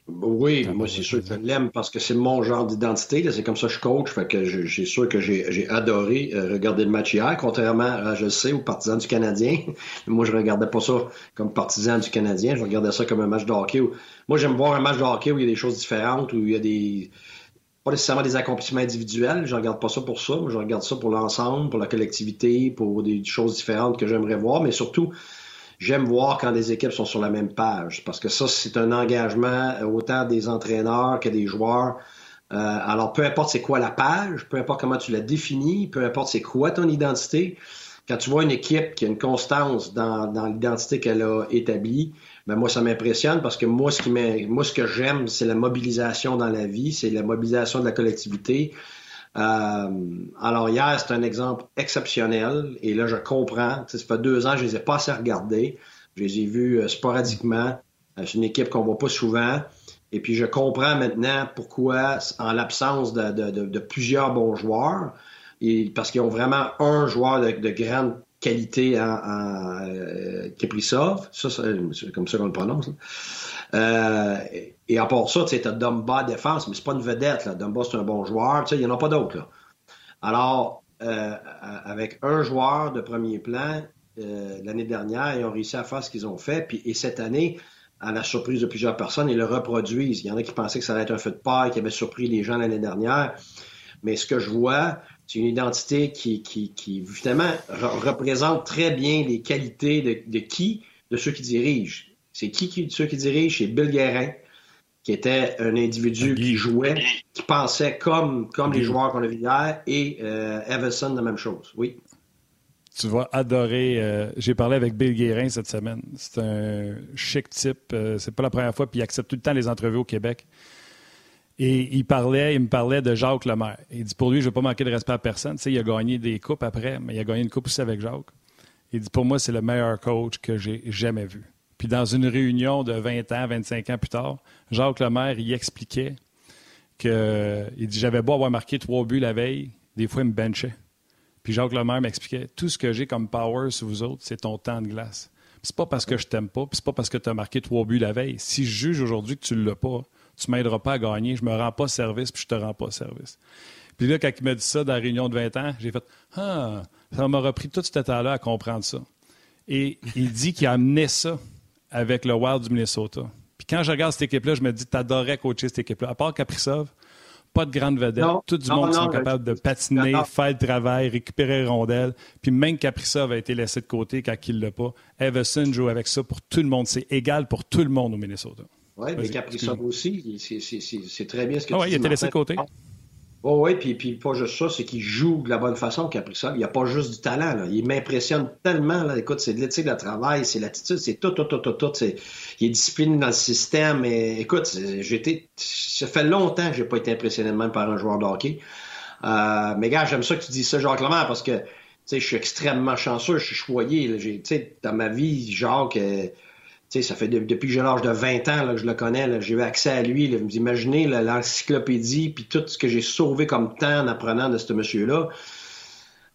Oui, moi, c'est sûr que je l'aime parce que c'est mon genre d'identité. C'est comme ça que je coach. Fait que j'ai sûr que j'ai adoré euh, regarder le match hier, contrairement, à, je le sais, aux partisans du Canadien. <laughs> moi, je regardais pas ça comme partisan du Canadien. Je regardais ça comme un match de hockey. Moi, j'aime voir un match de hockey où il y a des choses différentes, où il y a des pas nécessairement des accomplissements individuels. Je regarde pas ça pour ça. je regarde ça pour l'ensemble, pour la collectivité, pour des choses différentes que j'aimerais voir, mais surtout j'aime voir quand des équipes sont sur la même page parce que ça, c'est un engagement euh, autant des entraîneurs que des joueurs. Euh, alors, peu importe c'est quoi la page, peu importe comment tu la définis, peu importe c'est quoi ton identité, quand tu vois une équipe qui a une constance dans l'identité qu'elle a établie, ben moi, ça m'impressionne parce que moi, ce qui moi, ce que j'aime, c'est la mobilisation dans la vie, c'est la mobilisation de la collectivité. Euh, alors hier, c'est un exemple exceptionnel et là, je comprends. Ça fait deux ans, je les ai pas assez regardés. Je les ai vus euh, sporadiquement. Euh, c'est une équipe qu'on voit pas souvent. Et puis, je comprends maintenant pourquoi, en l'absence de, de, plusieurs bons joueurs, parce qu'ils ont vraiment un joueur de grande qualité en, en euh, ça, c'est comme ça qu'on le prononce. Euh, et à part ça, tu as Dumba défense, mais c'est pas une vedette. Là. Dumba, c'est un bon joueur. Il n'y en a pas d'autres. Alors, euh, avec un joueur de premier plan, l'année dernière, ils ont réussi à faire ce qu'ils ont fait. Puis, et cette année, à la surprise de plusieurs personnes, ils le reproduisent. Il y en a qui pensaient que ça allait être un feu de paille, qui avait surpris les gens l'année dernière. Mais ce que je vois, c'est une identité qui, qui, qui justement, représente très bien les qualités de, de qui? De ceux qui dirigent. C'est qui, qui ceux qui dirigent? C'est Bill Guérin, qui était un individu qui jouait, qui pensait comme, comme les joueurs qu'on a vu hier, et euh, Everson, la même chose. Oui. Tu vas adorer. Euh, j'ai parlé avec Bill Guérin cette semaine. C'est un chic type. Euh, c'est pas la première fois, puis il accepte tout le temps les entrevues au Québec. Et il parlait, il me parlait de Jacques Lemaire. Il dit pour lui, je ne veux pas manquer de respect à personne. Tu sais, il a gagné des coupes après, mais il a gagné une coupe aussi avec Jacques. Il dit pour moi, c'est le meilleur coach que j'ai jamais vu. Puis dans une réunion de 20 ans, 25 ans plus tard, Jacques Lemaire, il expliquait que il dit j'avais beau avoir marqué trois buts la veille, des fois il me benchait. Puis Jacques Lemaire m'expliquait tout ce que j'ai comme power sur vous autres, c'est ton temps de glace. C'est pas parce que je t'aime pas, puis c'est pas parce que tu as marqué trois buts la veille. Si je juge aujourd'hui que tu l'as pas, tu m'aideras pas à gagner, je me rends pas service, puis je te rends pas service. Puis là, quand il m'a dit ça dans la réunion de 20 ans, j'ai fait Ah, ça m'a repris tout ce temps-là à comprendre ça. Et il dit qu'il a amené ça avec le Wild du Minnesota. Puis quand je regarde cette équipe-là, je me dis T'adorais coacher cette équipe-là. À part Kaprizov, pas de grande vedette. tout du monde qui sont capables de patiner, faire le travail, récupérer rondelles. Puis même Kaprizov a été laissé de côté quand il ne l'a pas. Everson joue avec ça pour tout le monde. C'est égal pour tout le monde au Minnesota. Oui, mais Capri-Sov aussi, c'est très bien ce que ah tu ouais, il était laissé de côté. Oh, oui, puis, puis pas juste ça, c'est qu'il joue de la bonne façon, Capri-Sov. Il n'y a pas juste du talent. Là. Il m'impressionne tellement. Là. Écoute, c'est de l'éthique de travail, c'est l'attitude, c'est tout, tout, tout, tout, tout. Il est discipliné dans le système. Et, écoute, j'étais, ça fait longtemps que j'ai pas été impressionné même par un joueur de hockey. Euh, mais gars, j'aime ça que tu dis ça, Jacques Lemire, parce que tu sais, je suis extrêmement chanceux, je suis choyé. Tu sais, dans ma vie, Jacques... Euh, ça fait depuis que j'ai l'âge de 20 ans là, que je le connais, j'ai eu accès à lui. Vous imaginez l'encyclopédie, puis tout ce que j'ai sauvé comme temps en apprenant de ce monsieur-là.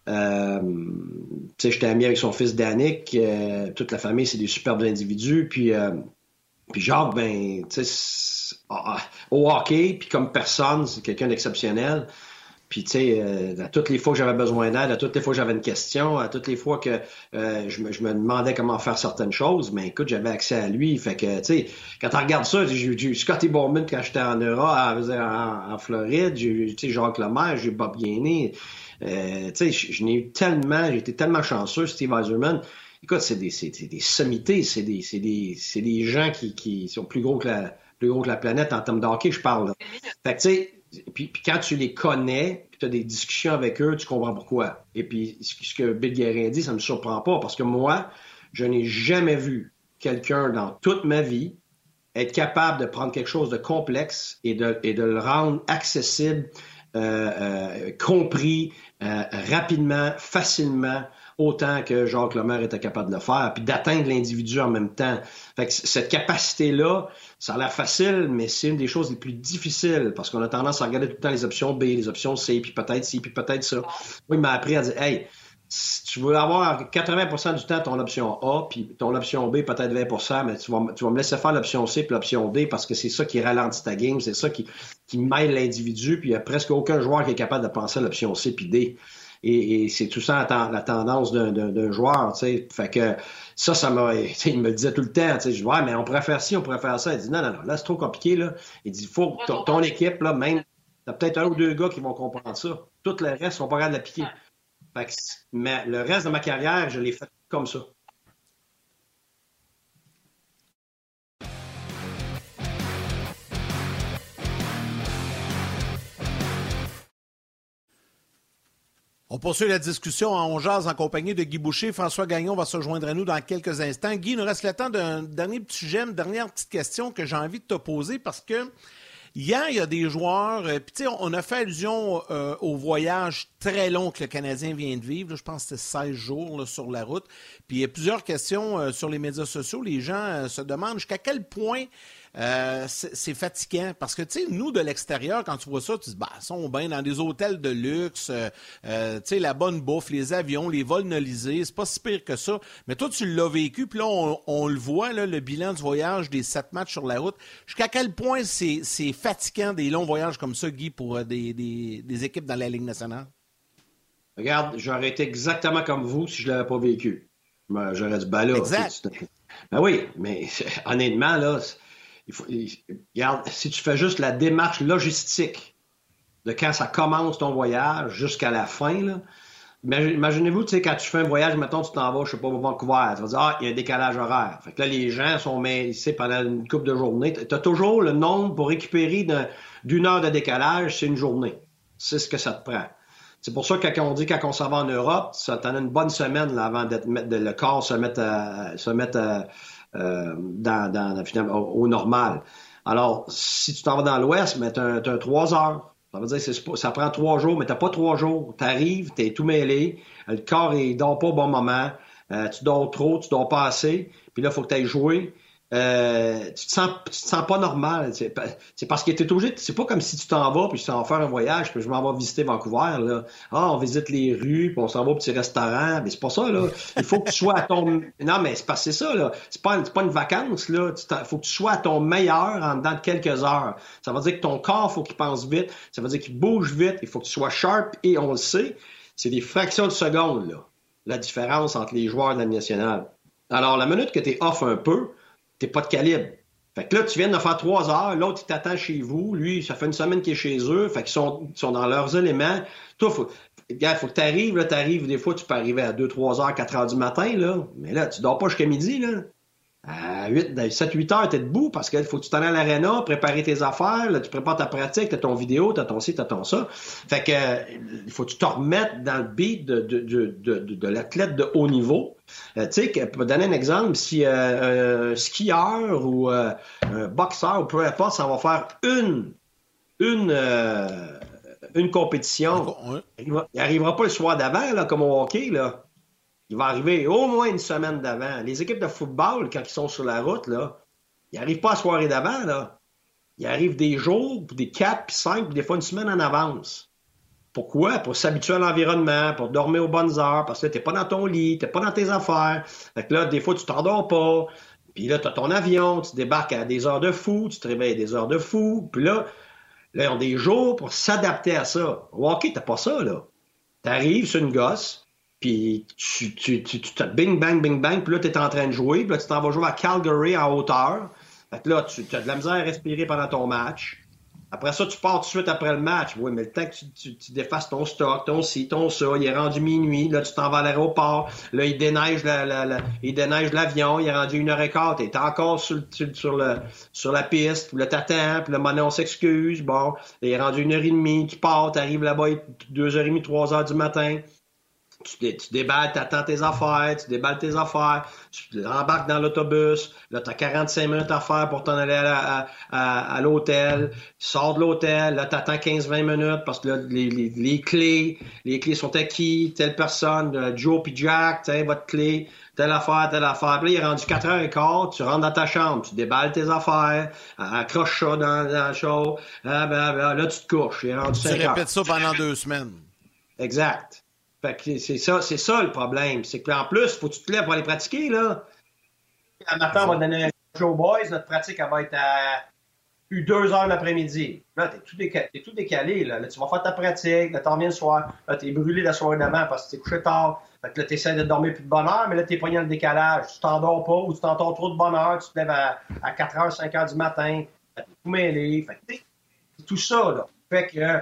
Euh, j'étais ami avec son fils Danick. Euh, toute la famille, c'est des superbes individus. Puis, euh, puis Jacques, ben, ah, ah, au hockey, puis comme personne, c'est quelqu'un d'exceptionnel. Puis, tu sais, euh, à toutes les fois que j'avais besoin d'aide, à toutes les fois que j'avais une question, à toutes les fois que euh, je, me, je, me, demandais comment faire certaines choses, mais écoute, j'avais accès à lui. Fait que, tu sais, quand tu regardes ça, j'ai eu Scotty Bowman quand j'étais en Europe, en, en, Floride, j'ai eu Jacques Lemaire, j'ai eu Bob Gainé. Euh, tu sais, je, n'ai eu tellement, j'ai été tellement chanceux, Steve Eiserman. Écoute, c'est des, des sommités, c'est des, c'est des, c'est des gens qui, qui sont plus gros que la, plus gros que la planète en termes d'hockey, je parle. Là. Fait que, tu sais, puis, quand tu les connais, puis tu as des discussions avec eux, tu comprends pourquoi. Et puis, ce que Bill Guérin dit, ça ne me surprend pas, parce que moi, je n'ai jamais vu quelqu'un dans toute ma vie être capable de prendre quelque chose de complexe et de, et de le rendre accessible, euh, euh, compris euh, rapidement, facilement, autant que Jacques Lemaire était capable de le faire, puis d'atteindre l'individu en même temps. Fait que cette capacité-là, ça a l'air facile, mais c'est une des choses les plus difficiles parce qu'on a tendance à regarder tout le temps les options B, les options C, puis peut-être ci, puis peut-être ça. Moi, il m'a appris à dire, hey, tu veux avoir 80% du temps ton option A, puis ton option B peut-être 20% mais tu vas, tu vas me laisser faire l'option C puis l'option D parce que c'est ça qui ralentit ta game, c'est ça qui, qui mêle l'individu, puis il n'y a presque aucun joueur qui est capable de penser à l'option C puis D. Et, c'est tout ça la, tendance d'un joueur, tu sais. Fait que ça, ça m'a, <laughs> il me le disait tout le temps, tu sais. Je dis, ouais, mais on pourrait faire ci, on pourrait faire ça. Il dit, non, non, non, là, c'est trop compliqué, là. Il dit, faut ton, ton équipe, là, même, t'as peut-être un ou deux gars qui vont comprendre ça. Tout le reste sont pas capables d'appliquer mais le reste de ma carrière, je l'ai fait comme ça. On poursuit la discussion en Ongeaz en compagnie de Guy Boucher. François Gagnon va se joindre à nous dans quelques instants. Guy, il nous reste le temps d'un dernier petit sujet, dernière petite question que j'ai envie de te poser parce que Hier, il y a des joueurs, euh, puis on a fait allusion euh, au voyage très long que le Canadien vient de vivre. je pense que c'était 16 jours sur la route. Puis il y a plusieurs questions euh, sur les médias sociaux. Les gens se demandent jusqu'à quel point euh, c'est fatigant parce que, tu sais, nous, de l'extérieur, quand tu vois ça, tu dis, bah, ils sont bien dans des hôtels de luxe, euh, euh, tu sais, la bonne bouffe, les avions, les vols nolisés, c'est pas si pire que ça. Mais toi, tu l'as vécu, puis là, on, le voit, là, le bilan du voyage des sept matchs sur la route. Jusqu'à quel point c'est fatigant des longs voyages comme ça, Guy, pour des, des, équipes dans la Ligue nationale? Regarde, j'aurais été exactement comme vous si je l'avais pas vécu. J'aurais dit, ben là. Exact. Ben oui, mais <laughs> honnêtement, là, regarde, si tu fais juste la démarche logistique de quand ça commence ton voyage jusqu'à la fin, Imaginez-vous, tu sais, quand tu fais un voyage, mettons, tu t'en vas, je sais pas, au Vancouver, tu vas dire, ah, il y a un décalage horaire. Fait que là, les gens sont, tu pendant une couple de journées, tu as toujours le nombre pour récupérer d'une heure de décalage, c'est une journée. C'est ce que ça te prend. C'est pour ça que quand on dit quand on s'en va en Europe, ça t'en a une bonne semaine avant d'être, le corps se mettre à, se mettre à, euh, dans, au, normal. Alors, si tu t'en vas dans l'Ouest, mais tu as, trois heures. Ça veut dire que ça prend trois jours, mais tu pas trois jours. Tu arrives, tu es tout mêlé, le corps il dort pas au bon moment, euh, tu dors trop, tu dors pas assez, puis là, il faut que tu ailles jouer. Euh, tu, te sens, tu te sens pas normal. C'est parce que tu es obligé. C'est pas comme si tu t'en vas puis tu t'en vas faire un voyage puis je m'en vais visiter Vancouver. Là. Ah, on visite les rues puis on s'en va au petit restaurant. Mais c'est pas ça, là. Il faut que tu sois à ton. <laughs> Non, mais c'est pas c'est ça, là. C'est pas, pas une vacance, là. Il faut que tu sois à ton meilleur en dedans de quelques heures. Ça veut dire que ton corps, faut qu'il pense vite. Ça veut dire qu'il bouge vite. Il faut que tu sois sharp et on le sait. C'est des fractions de secondes, là. La différence entre les joueurs de la nationale. Alors, la minute que tu es off un peu, t'es pas de calibre. Fait que là, tu viens de faire trois heures, l'autre, il t'attend chez vous, lui, ça fait une semaine qu'il est chez eux, fait qu'ils sont, sont dans leurs éléments. Toi, faut, gars, faut que t'arrives, là, t'arrives, des fois, tu peux arriver à 2, 3 heures, 4 heures du matin, là. Mais là, tu dors pas jusqu'à midi, là. À 8, 7, 8 heures, t'es debout parce qu'il faut que tu t'en à l'aréna, préparer tes affaires, là, tu prépares ta pratique, t'as ton vidéo, t'as ton ci, t'as ton ça. Fait que, il faut que tu te remettes dans le beat de, de, de, de, l'athlète de haut niveau. Euh, tu sais, pour donner un exemple, si euh, un skieur ou euh, un boxeur ou peu importe, ça va faire une, une, une compétition, il, n'arrivera pas le soir d'avant, là, comme au hockey, là. Il va arriver au moins une semaine d'avant. Les équipes de football, quand ils sont sur la route, là, ils n'arrivent pas à soirée d'avant, là. Ils arrivent des jours, des quatre, puis cinq, puis des fois une semaine en avance. Pourquoi? Pour s'habituer à l'environnement, pour dormir aux bonnes heures, parce que t'es pas dans ton lit, t'es pas dans tes affaires. Fait là, des fois, tu t'endors pas. Puis là, tu as ton avion, tu débarques à des heures de fou, tu te réveilles à des heures de fou. Puis là, là, ils ont des jours pour s'adapter à ça. OK, t'as pas ça, là. T'arrives sur une gosse, puis tu, tu, tu, tu, bing, bang, bing, bang, puis là, tu es en train de jouer, puis là, tu t'en vas jouer à Calgary en hauteur. Fait que là, tu as de la misère à respirer pendant ton match. Après ça, tu pars tout de suite après le match. Oui, mais le temps que tu, tu, défasses ton stock, ton ci, ton ça, il est rendu minuit, là, tu t'en vas à l'aéroport, là, il déneige la, la, la il déneige l'avion, il est rendu une heure et quart, t'es encore sur, sur, le, sur la piste, puis là, t'attends, puis là, maintenant, on s'excuse, bon, il est rendu une heure et demie, tu pars, t'arrives là-bas, deux heures et demie, trois heures du matin, tu, tu déballes, tu attends tes affaires, tu déballes tes affaires, tu embarques dans l'autobus, là, tu as 45 minutes à faire pour t'en aller à, à, à, l'hôtel, tu sors de l'hôtel, là, tu attends 15-20 minutes parce que là, les, les, les, clés, les clés sont acquis, telle personne, euh, Joe puis Jack, tiens, votre clé, telle affaire, telle affaire. Puis là, il est rendu 4h15, tu rentres dans ta chambre, tu déballes tes affaires, accroche ça dans, dans ben, ben, là, tu te couches, il est rendu Tu répètes ça pendant deux semaines. Exact. Fait que c'est ça, c'est ça le problème. C'est qu'en plus, faut que tu te lèves pour aller pratiquer, là. À matin, on va donner un show boys. Notre pratique, elle va être à eu deux heures l'après-midi. Là, t'es tout, décalé, es tout décalé. Là. là. tu vas faire ta pratique, là, t'en reviens le soir. Là, t'es brûlé la soirée d'avant parce que t'es couché tard. Fait que là, t'essaies de dormir plus de bonne heure, mais là, t'es pogné dans le décalage. Tu t'endors pas ou tu t'endors trop de bonne heure. Tu te lèves à, à 4 h, 5 h du matin. T'es tout mêlé. Fait que c'est tout ça. Fait que,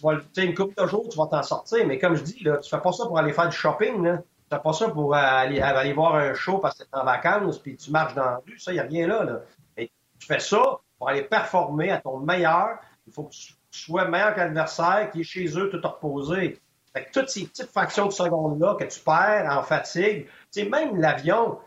tu vas, tu une couple de jours, tu vas t'en sortir. Mais comme je dis, là, tu fais pas ça pour aller faire du shopping, là. Tu fais pas ça pour aller, aller voir un show parce que t'es en vacances puis tu marches dans la rue. Ça, y a rien là, tu fais ça pour aller performer à ton meilleur, il faut que tu sois meilleur que l'adversaire qui est chez eux tout reposé. Fait que toutes ces petites fractions de secondes-là que tu perds en fatigue, tu même l'avion,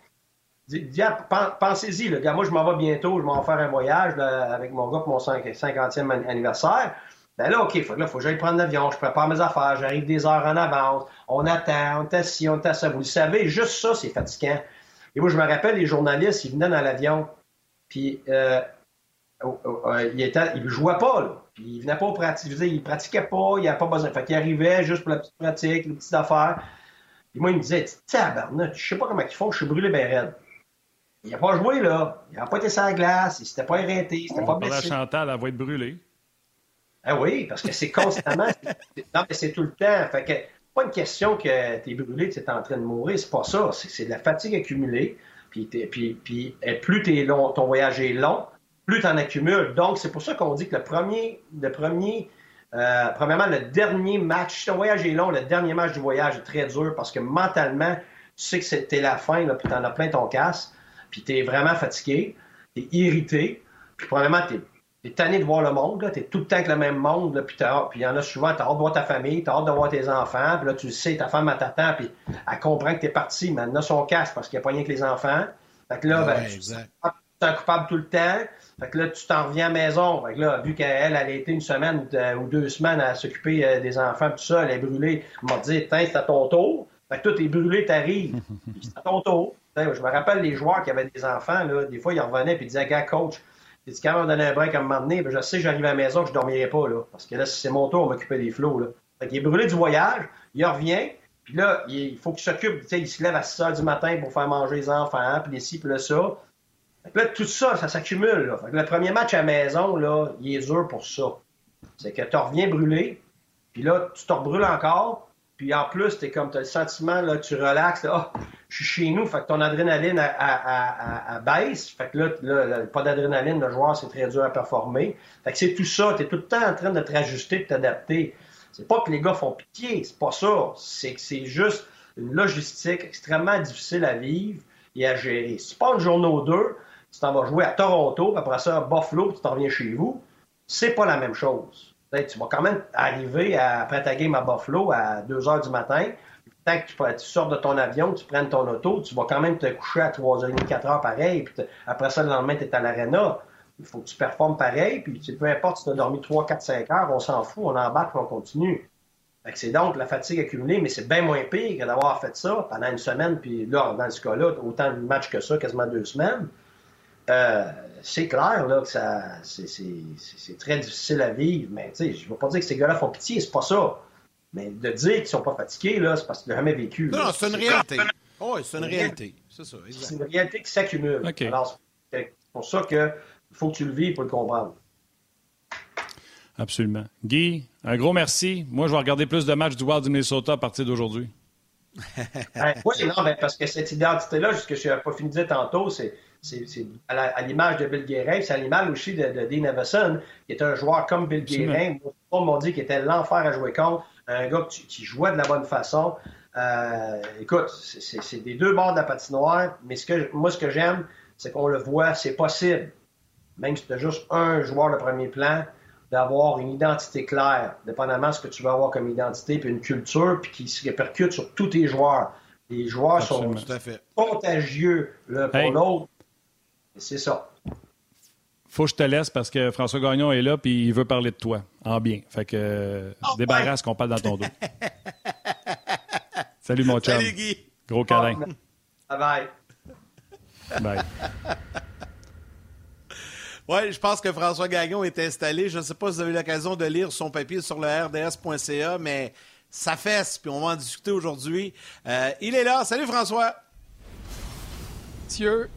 pensez-y, le gars, moi je m'en vais bientôt, je m'en vais faire un voyage avec mon gars pour mon 50e anniversaire. Ben là, OK, faut, là, faut que j'aille prendre l'avion, je prépare mes affaires, j'arrive des heures en avance, on attend, on est assis, on est assis. Vous le savez, juste ça, c'est fatigant. Et moi, je me rappelle, les journalistes, ils venaient dans l'avion, puis euh, Oh, oh, euh, il était, il jouait pas, là. il venait pas pratiquer, il pratiquait pas, il avait pas besoin. Fait qu'il arrivait juste pour la petite pratique, les petites affaires. Et moi, il me disait, tabarnak, je sais pas comment ils font, je suis brûlé bien raide. Il n'a pas joué, là. Il n'a pas été sur la glace, il s'était pas arrêté, il s'était pas blessé. Chantal, elle va être brûlée. Ah oui, parce que c'est constamment. <laughs> non, mais c'est tout le temps. Fait que, pas une question que tu es brûlé, tu es en train de mourir, c'est pas ça. C'est de la fatigue accumulée. Puis, puis, puis plus long, ton voyage est long, plus tu en accumules. Donc, c'est pour ça qu'on dit que le premier, le premier, euh, premièrement, le dernier match, si ton voyage est long, le dernier match du voyage est très dur parce que mentalement, tu sais que c'était la fin, là, puis tu en as plein ton casse, puis tu es vraiment fatigué, tu es irrité, puis probablement tu es, tanné de voir le monde, tu es tout le temps avec le même monde, puis il y en a souvent, tu as hâte de voir ta famille, tu as hâte de voir tes enfants, puis là, tu sais, ta femme t'attend, puis elle comprend que tu es parti, mais elle a son casse parce qu'il n'y a pas rien que les enfants. Fait que là, ben, tu es coupable tout le temps. Fait que là, tu t'en reviens à la maison. Fait que là, vu qu'elle, elle a été une semaine ou deux semaines à s'occuper euh, des enfants, tout ça, elle est brûlée. Elle m'a dit, tiens, c'est à ton tour. Fait que toi, t'es brûlé, t'arrives. <laughs> c'est à ton tour. je me rappelle les joueurs qui avaient des enfants, là, des fois, ils revenaient et ils disaient, gars, coach, tu quand même donné un break à un moment donné, ben, je sais que j'arrive à la maison que je dormirai pas, là. Parce que là, c'est mon tour, on m'occuper des flots, là. Fait qu'il est brûlé du voyage, il revient, puis là, il faut qu'il s'occupe, tu sais, il se lève à 6 heures du matin pour faire manger les enfants, puis les ci, puis là, ça. Là, tout ça, ça s'accumule. Le premier match à la maison, là, il est dur pour ça. C'est que tu reviens brûler, puis là, tu te rebrûles encore, puis en plus, tu comme, as le sentiment, là, tu relaxes, là, oh, je suis chez nous, fait que ton adrénaline à, baisse, fait que là, pas d'adrénaline, le joueur, c'est très dur à performer. Fait que c'est tout ça, tu es tout le temps en train de te rajuster, de t'adapter. C'est pas que les gars font pitié, c'est pas ça. C'est que c'est juste une logistique extrêmement difficile à vivre et à gérer. C'est pas une journée ou deux, tu t'en vas jouer à Toronto, puis après ça, à Buffalo, puis tu t'en reviens chez vous, c'est pas la même chose. tu vas quand même arriver après ta game à Buffalo à 2 h du matin. Tant que tu, sors de ton avion, tu prennes ton auto, tu vas quand même te coucher à 3h30, 4h pareil. Puis après ça, le lendemain, tu es à l'aréna. Il faut que tu performes pareil. Puis peu importe si tu as dormi 3, 4, 5 heures, on s'en fout, on embarque, on continue. C'est donc la fatigue accumulée, mais c'est bien moins pire que d'avoir fait ça pendant une semaine. Puis là, dans ce cas-là, autant de matchs que ça, quasiment deux semaines. Euh, c'est clair là, que ça, c'est, très difficile à vivre, mais je ne veux pas dire que ces gars-là font pitié, c'est pas ça. Mais de dire qu'ils sont pas fatigués, là, c'est parce qu'ils n'ont jamais vécu. Non, c'est une réalité. Oui, c'est une réalité. C'est ça, C'est une réalité qui s'accumule. Alors, c'est pour ça qu'il faut que tu le vives pour le comprendre. Absolument. Guy, un gros merci. Moi, je vais regarder plus de matchs du Wild du Minnesota à partir d'aujourd'hui. <laughs> Ben, oui, non, mais parce que cette identité-là, ce que je n'ai pas fini de dire tantôt, c'est à l'image de Bill Guérin, c'est à l'image aussi de, Dean Everson, qui est un joueur comme Bill Guérin. Tout le monde dit qu'il était l'enfer à jouer contre, un gars qui, jouait de la bonne façon. Euh, écoute, c'est des deux bords de la patinoire, mais ce que, moi, ce que j'aime, c'est qu'on le voit, c'est possible, même si tu as juste un joueur de premier plan, d'avoir une identité claire, dépendamment de ce que tu veux avoir comme identité, puis une culture, puis qui se répercute sur tous tes joueurs. Les joueurs sont contagieux l'un pour l'autre. C'est ça. Faut que je te laisse parce que François Gagnon est là puis il veut parler de toi en bien. Fait que oh, débarrasse qu'on parle dans ton dos. <laughs> Salut mon chum. Salut Guy. Gros câlin. bye. Bye. <laughs> Oui, je pense que François Gagnon est installé. Je ne sais pas si vous avez eu l'occasion de lire son papier sur le RDS.ca, mais sa fesse, puis on va en discuter aujourd'hui. Euh, il est là. Salut François. Monsieur,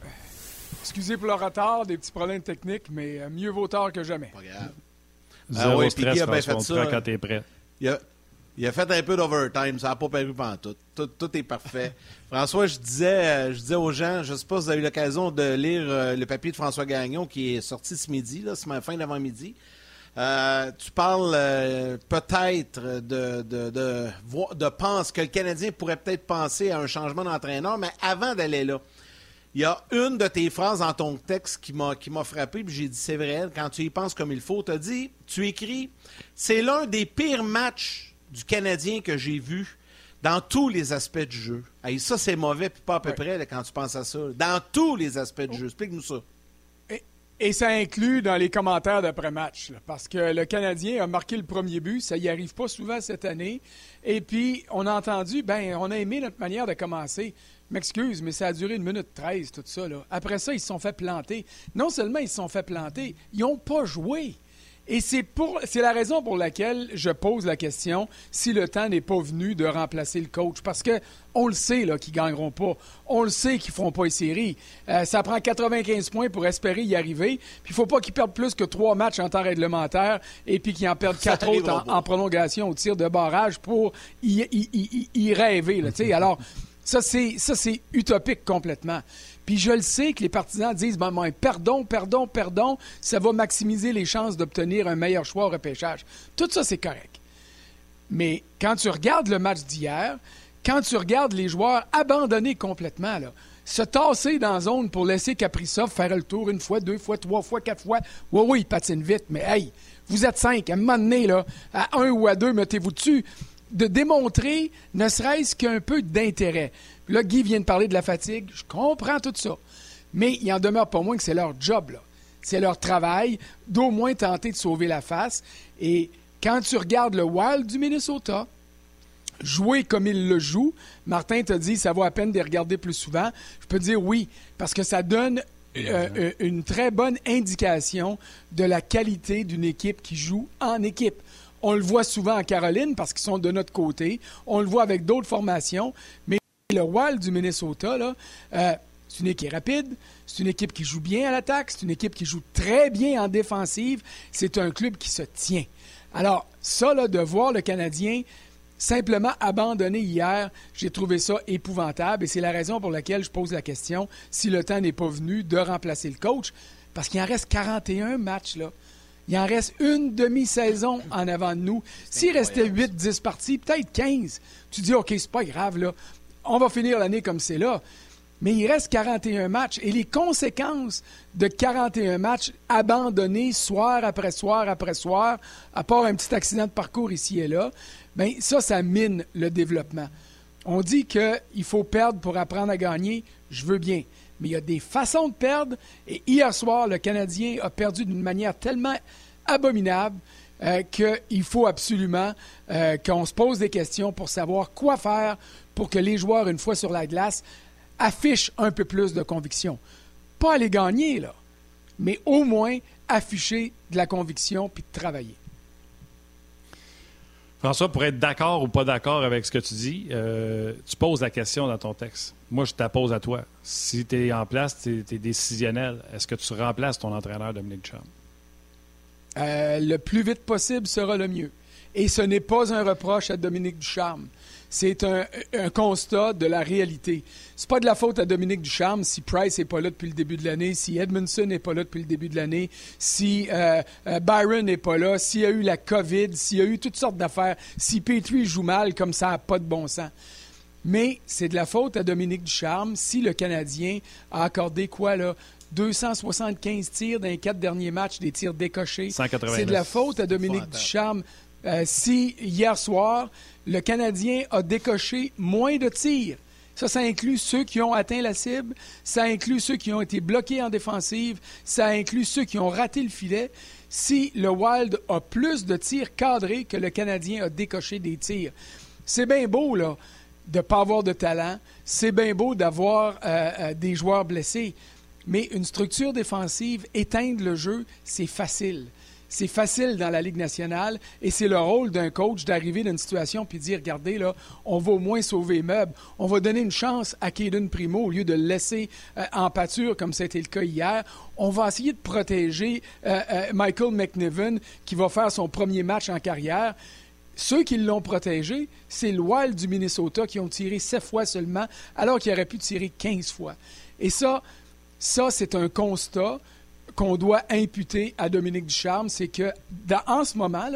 excusez pour le retard, des petits problèmes techniques, mais euh, mieux vaut tard que jamais. Pas grave. Zéro Ah ouais, stress, a bien fait ça. quand t'es prêt. Il a, il a fait un peu d'overtime, ça n'a pas paru pendant tout. tout. Tout est parfait. <laughs> François, je disais, euh, je disais aux gens, je ne sais pas si vous avez eu l'occasion de lire euh, le papier de François Gagnon qui est sorti ce midi, là, ce ma- fin d'avant-midi. Euh, tu parles euh, peut-être de, de, de, de pense que le Canadien pourrait peut-être penser à un changement d'entraîneur, mais avant d'aller là, il y a une de tes phrases dans ton texte qui m'a qui m'a frappé, puis j'ai dit c'est vrai, quand tu y penses comme il faut, tu as dit, tu écris, c'est l'un des pires matchs du Canadien que j'ai vu dans tous les aspects du jeu. Hey, ça, c'est mauvais, puis pas à peu près, là, quand tu penses à ça. Dans tous les aspects du jeu. Explique-nous ça. Et, et ça inclut dans les commentaires d'après-match, parce que le Canadien a marqué le premier but, ça y arrive pas souvent cette année. Et puis, on a entendu, ben, on a aimé notre manière de commencer. M'excuse, mais ça a duré une minute 13, tout ça. Là. Après ça, ils se sont fait planter. Non seulement ils se sont fait planter, ils n'ont pas joué. Et c'est pour c'est la raison pour laquelle je pose la question si le temps n'est pas venu de remplacer le coach. Parce que on le sait là qu'ils gagneront pas. On le sait qu'ils feront pas les séries. Euh, ça prend 95 points pour espérer y arriver. Puis il faut pas qu'ils perdent plus que trois matchs en temps réglementaire et puis qu'ils en perdent Ça quatre autres en, prolongation au tir de barrage pour y, y- y- y- y rêver. Là. Alors, ça, c'est ça, c'est utopique complètement. Puis je le sais que les partisans disent ben, ben, perdons, perdons, perdons, ça va maximiser les chances d'obtenir un meilleur choix au repêchage. Tout ça, c'est correct. Mais quand tu regardes le match d'hier, quand tu regardes les joueurs abandonnés complètement, se tasser dans la zone pour laisser Kaprizov faire le tour une fois, deux fois, trois fois, quatre fois. Oui, oui, il patine vite, mais hey, vous êtes cinq. À un moment donné, là, à un ou à deux, mettez-vous dessus. De démontrer ne serait-ce qu'un peu d'intérêt. Là, Guy vient de parler de la fatigue. Je comprends tout ça. Mais il en demeure pas moins que c'est leur job, là. C'est leur travail d'au moins tenter de sauver la face. Et quand tu regardes le Wild du Minnesota, jouer comme il le joue, Martin t'a dit ça vaut à peine de les regarder plus souvent. Je peux dire oui, parce que ça donne euh, euh, une très bonne indication de la qualité d'une équipe qui joue en équipe. On le voit souvent en Caroline parce qu'ils sont de notre côté. On le voit avec d'autres formations. Mais le Wild du Minnesota, là, euh, c'est une équipe rapide, c'est une équipe qui joue bien à l'attaque, c'est une équipe qui joue très bien en défensive. C'est un club qui se tient. Alors, ça, là, de voir le Canadien simplement abandonné hier, j'ai trouvé ça épouvantable et c'est la raison pour laquelle je pose la question si le temps n'est pas venu de remplacer le coach, parce qu'il en reste 41 matchs, là. Il en reste une demi-saison en avant de nous. S'il restait 8-10 parties, peut-être 15, tu dis, OK, c'est pas grave, là. On va finir l'année comme c'est là. Mais il reste 41 matchs et les conséquences de 41 matchs abandonnés soir après soir après soir, à part un petit accident de parcours ici et là, bien ça, ça mine le développement. On dit qu'il faut perdre pour apprendre à gagner. Je veux bien. Mais il y a des façons de perdre. Et hier soir, le Canadien a perdu d'une manière tellement abominable euh, qu'il faut absolument euh, qu'on se pose des questions pour savoir quoi faire pour que les joueurs, une fois sur la glace, affichent un peu plus de conviction. Pas aller gagner, là, mais au moins afficher de la conviction puis travailler. François, pour être d'accord ou pas d'accord avec ce que tu dis, euh, tu poses la question dans ton texte. Moi, je te pose à toi. Si tu es en place, tu es, décisionnel, est-ce que tu remplaces ton entraîneur Dominique Cham? Euh, le plus vite possible sera le mieux. Et ce n'est pas un reproche à Dominique Ducharme. C'est un, un constat de la réalité. C'est pas de la faute à Dominique Ducharme si Price n'est pas là depuis le début de l'année, si Edmondson n'est pas là depuis le début de l'année, si euh, euh, Byron n'est pas là, s'il y a eu la COVID, s'il y a eu toutes sortes d'affaires, si Petrie joue mal comme ça n'a pas de bon sens. Mais c'est de la faute à Dominique Ducharme si le Canadien a accordé quoi là 275 tirs dans les quatre derniers matchs, des tirs décochés. 189. C'est de la faute à Dominique Ducharme euh, si hier soir, le Canadien a décoché moins de tirs. Ça, ça inclut ceux qui ont atteint la cible, ça inclut ceux qui ont été bloqués en défensive, ça inclut ceux qui ont raté le filet. Si le Wild a plus de tirs cadrés que le Canadien a décoché des tirs, c'est bien beau, là, de ne pas avoir de talent. C'est bien beau d'avoir euh, euh, des joueurs blessés. Mais une structure défensive, éteindre le jeu, c'est facile. C'est facile dans la Ligue nationale et c'est le rôle d'un coach d'arriver dans une situation puis dire regardez là, on va au moins sauver les meubles, on va donner une chance à Caden Primo au lieu de le laisser euh, en pâture comme c'était le cas hier. On va essayer de protéger euh, euh, Michael McNiven qui va faire son premier match en carrière. Ceux qui l'ont protégé, c'est le Wild du Minnesota qui ont tiré sept fois seulement, alors qu'il aurait pu tirer 15 fois. Et ça, ça c'est un constat qu'on doit imputer à Dominique Ducharme, c'est que en ce moment,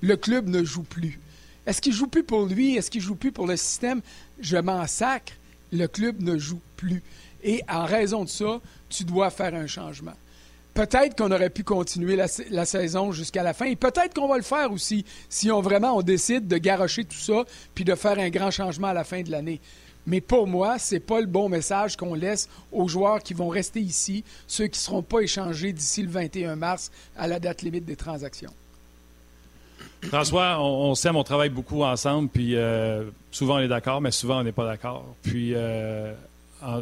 le club ne joue plus. Est-ce qu'il joue plus pour lui? Est-ce qu'il joue plus pour le système? Je m'en sacre. Le club ne joue plus. Et en raison de ça, tu dois faire un changement. Peut-être qu'on aurait pu continuer la, saison jusqu'à la fin et peut-être qu'on va le faire aussi si on vraiment on décide de garocher tout ça puis de faire un grand changement à la fin de l'année. Mais pour moi, ce n'est pas le bon message qu'on laisse aux joueurs qui vont rester ici, ceux qui ne seront pas échangés d'ici le 21 mars à la date limite des transactions. François, on, s'aime, on travaille beaucoup ensemble, puis euh, souvent on est d'accord, mais souvent on n'est pas d'accord. Puis, euh,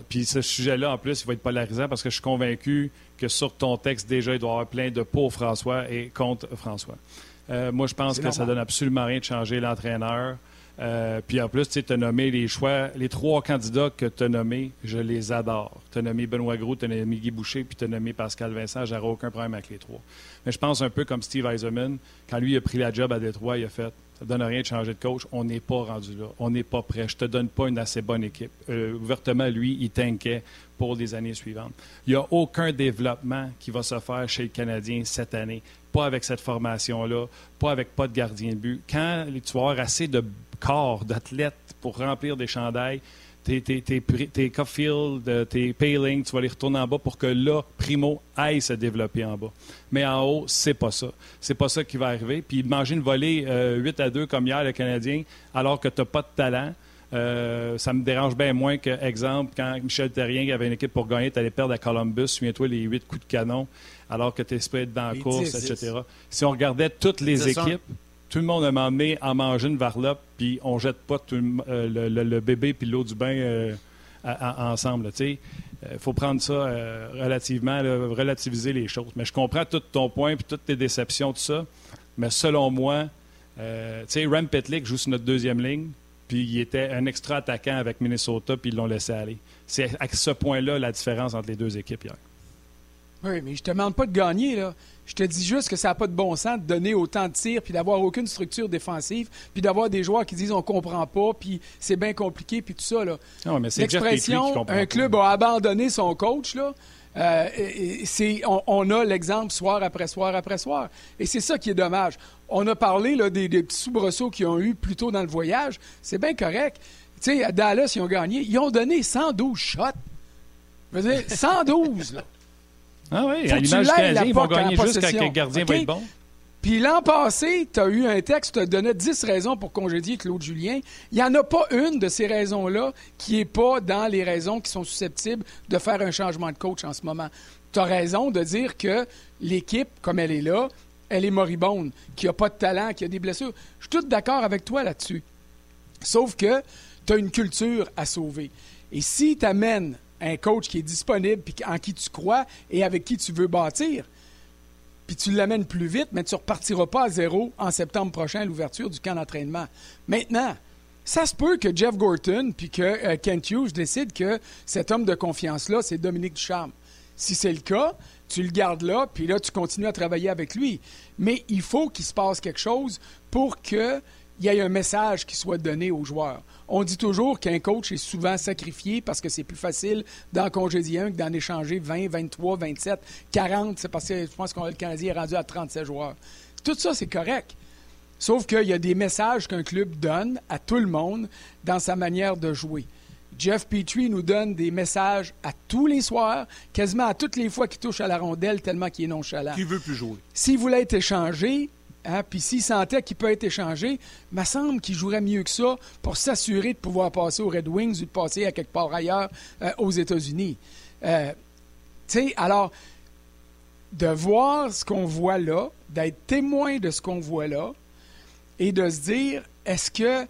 puis ce sujet-là, en plus, il va être polarisant parce que je suis convaincu que sur ton texte, déjà, il doit y avoir plein de pour François et contre François. Euh, moi, je pense que ça donne absolument rien de changer l'entraîneur. Euh, puis en plus, tu as nommé les choix, les trois candidats que tu as nommés, je les adore. Tu nommé Benoît Gros, tu nommé Guy Boucher, puis tu nommé Pascal Vincent. J'aurais aucun problème avec les trois. Mais je pense un peu comme Steve Eisenman, quand lui a pris la job à Détroit, il a fait ça ne donne rien de changer de coach. On n'est pas rendu là. On n'est pas prêt. Je te donne pas une assez bonne équipe. Euh, ouvertement, lui, il t'inquiète pour les années suivantes. Il n'y a aucun développement qui va se faire chez le Canadien cette année. Pas avec cette formation-là, pas avec pas de gardien de but. Quand tu vas assez de corps d'athlètes pour remplir des chandails. Tes, tes, tes, tes Caulfield, euh, tes Paling, tu vas les retourner en bas pour que là, Primo aille se développer en bas. Mais en haut, c'est pas ça. C'est pas ça qui va arriver. Puis manger une volée 8 euh, à 2 comme hier, le Canadien, alors que tu n'as pas de talent, euh, ça me dérange bien moins que, exemple, quand Michel Terrien avait une équipe pour gagner, tu allais perdre à Columbus, souviens-toi les 8 coups de canon, alors que tu espérais être dans la course, etc. Si on regardait toutes les équipes, tout le monde a emmené à manger une varlope, puis on jette pas euh, le, bébé puis l'eau du bain euh, ensemble. Il euh, faut prendre ça relativement, relativiser les choses. Mais je comprends tout ton point puis toutes tes déceptions, tout ça. Mais selon moi, Rem Petlik joue sur notre deuxième ligne, puis il était un extra attaquant avec Minnesota, puis ils l'ont laissé aller. C'est à ce point-là la différence entre les deux équipes hier. Oui, mais je te demande pas de gagner, là. Je te dis juste que ça n'a pas de bon sens de donner autant de tirs, puis d'avoir aucune structure défensive, puis d'avoir des joueurs qui disent on comprend pas, puis c'est bien compliqué, puis tout ça. Là. Non, mais c'est L'expression un club a abandonné son coach, là. Euh, c'est, on, a l'exemple soir après soir après soir. Et c'est ça qui est dommage. On a parlé là, des, petits soubresauts qu'ils ont eu plus tôt dans le voyage. C'est bien correct. Tu sais, à Dallas, ils ont gagné. Ils ont donné 112 shots. Je veux dire, 112, là. Ah oui, à l'image Canadien, ils vont gagner juste quand le gardien va être bon. Puis l'an passé, tu as eu un texte qui te donnait 10 raisons pour congédier Claude Julien. Il n'y en a pas une de ces raisons-là qui n'est pas dans les raisons qui sont susceptibles de faire un changement de coach en ce moment. Tu as raison de dire que l'équipe, comme elle est là, elle est moribonde, qu'il n'y a pas de talent, qu'il y a des blessures. Je suis tout d'accord avec toi là-dessus. Sauf que tu as une culture à sauver. Et si tu amènes un coach qui est disponible, puis en qui tu crois et avec qui tu veux bâtir, puis tu l'amènes plus vite, mais tu ne repartiras pas à zéro en septembre prochain à l'ouverture du camp d'entraînement. Maintenant, ça se peut que Jeff Gorton puis que euh, Kent Hughes décident que cet homme de confiance-là, c'est Dominique Ducharme. Si c'est le cas, tu le gardes là, puis là, tu continues à travailler avec lui. Mais il faut qu'il se passe quelque chose pour qu'il y ait un message qui soit donné aux joueurs. On dit toujours qu'un coach est souvent sacrifié parce que c'est plus facile d'en congédier un que d'en échanger 20, 23, 27, 40. C'est parce que je pense que le Canadien est rendu à 37 joueurs. Tout ça, c'est correct. Sauf qu'il y a des messages qu'un club donne à tout le monde dans sa manière de jouer. Jeff Petrie nous donne des messages à tous les soirs, quasiment à toutes les fois qu'il touche à la rondelle, tellement qu'il est nonchalant. Qui veut plus jouer? S'il voulait être échangé, Hein? Puis s'il sentait qu'il peut être échangé, il me semble qu'il jouerait mieux que ça pour s'assurer de pouvoir passer aux Red Wings ou de passer à quelque part ailleurs euh, aux États-Unis. Euh, tu sais, alors, de voir ce qu'on voit là, d'être témoin de ce qu'on voit là, et de se dire, est-ce que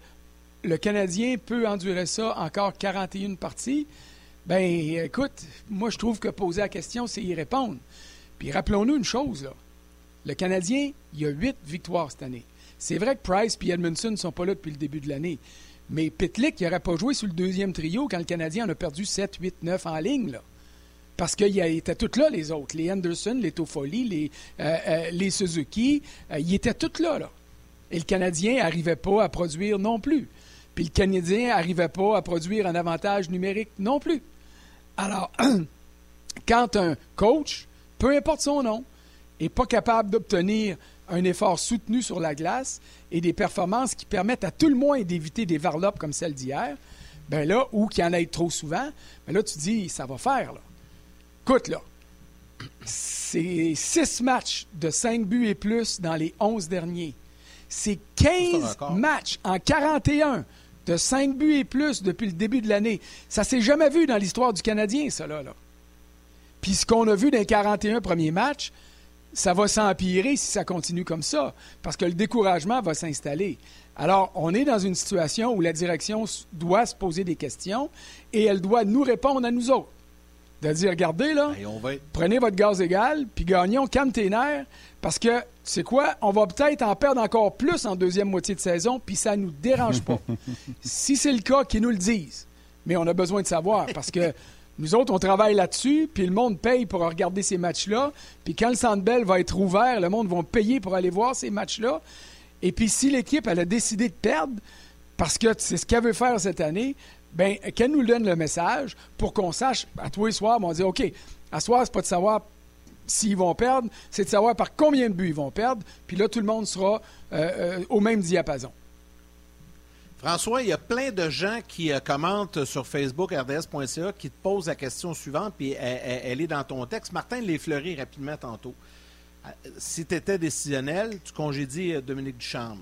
le Canadien peut endurer ça encore 41 parties? Ben, écoute, moi, je trouve que poser la question, c'est y répondre. Puis rappelons-nous une chose, là Le Canadien, il y a huit victoires cette année. C'est vrai que Price et Edmondson ne sont pas là depuis le début de l'année. Mais Pitlick, il n'aurait pas joué sur le deuxième trio quand le Canadien en a perdu 7, 8, 9 en ligne. Là. Parce qu'ils étaient tous là, les autres. Les Anderson, les Toffoli, les, euh, euh, Suzuki. Euh, ils étaient tous là, là. Et le Canadien n'arrivait pas à produire non plus. Puis le Canadien n'arrivait pas à produire un avantage numérique non plus. Alors, <clears throat> quand un coach, peu importe son nom, n'est pas capable d'obtenir un effort soutenu sur la glace et des performances qui permettent à tout le moins d'éviter des varlopes comme celle d'hier, ben là, ou qu'il y en ait trop souvent, ben là, tu dis, ça va faire, là. Écoute, là, c'est six matchs de cinq buts et plus dans les onze derniers. C'est 15 matchs en 41 de cinq buts et plus depuis le début de l'année. Ça s'est jamais vu dans l'histoire du Canadien, ça, là. là. Puis ce qu'on a vu dans les 41 premiers matchs, ça va s'empirer si ça continue comme ça, parce que le découragement va s'installer. Alors, on est dans une situation où la direction doit se poser des questions et elle doit nous répondre à nous autres. De dire, regardez là, prenez votre gaz égal, puis gagnons, calme tes nerfs, parce que, c'est quoi, on va peut-être en perdre encore plus en deuxième moitié de saison, puis ça ne nous dérange pas. <laughs> si c'est le cas, qu'ils nous le disent. Mais on a besoin de savoir, parce que nous autres, on travaille là-dessus, puis le monde paye pour regarder ces matchs-là. Puis quand le Centre va être ouvert, le monde va payer pour aller voir ces matchs-là. Et puis si l'équipe, elle a décidé de perdre, parce que c'est ce qu'elle veut faire cette année, bien, qu'elle nous donne le message pour qu'on sache, à tous les soirs, on va dire, OK, à soir, c'est pas de savoir s'ils vont perdre, c'est de savoir par combien de buts ils vont perdre. Puis là, tout le monde sera euh, euh, au même diapason. François, il y a plein de gens qui euh, commentent sur Facebook, rds.ca, qui te posent la question suivante, puis elle, est dans ton texte. Martin l'a effleuré rapidement tantôt. Euh, si tu étais décisionnel, tu congédies euh, Dominique Duchamp.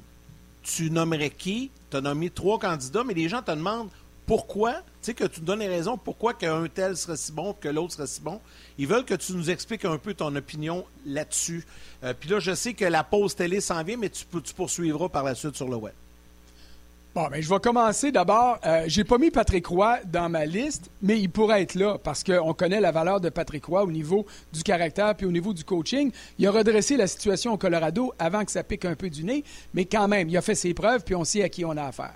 Tu nommerais qui? Tu as nommé trois candidats, mais les gens te demandent pourquoi, tu sais, que tu donnes les raisons pourquoi qu'un tel serait si bon, que l'autre serait si bon. Ils veulent que tu nous expliques un peu ton opinion là-dessus. puis là, je sais que la pause télé s'en vient, mais tu, tu poursuivras par la suite sur le web. Bon, ben, je vais commencer d'abord. Euh, j'ai pas mis Patrick Roy dans ma liste, mais il pourrait être là parce qu'on connaît la valeur de Patrick Roy au niveau du caractère puis au niveau du coaching. Il a redressé la situation au Colorado avant que ça pique un peu du nez, mais quand même, il a fait ses preuves puis on sait à qui on a affaire.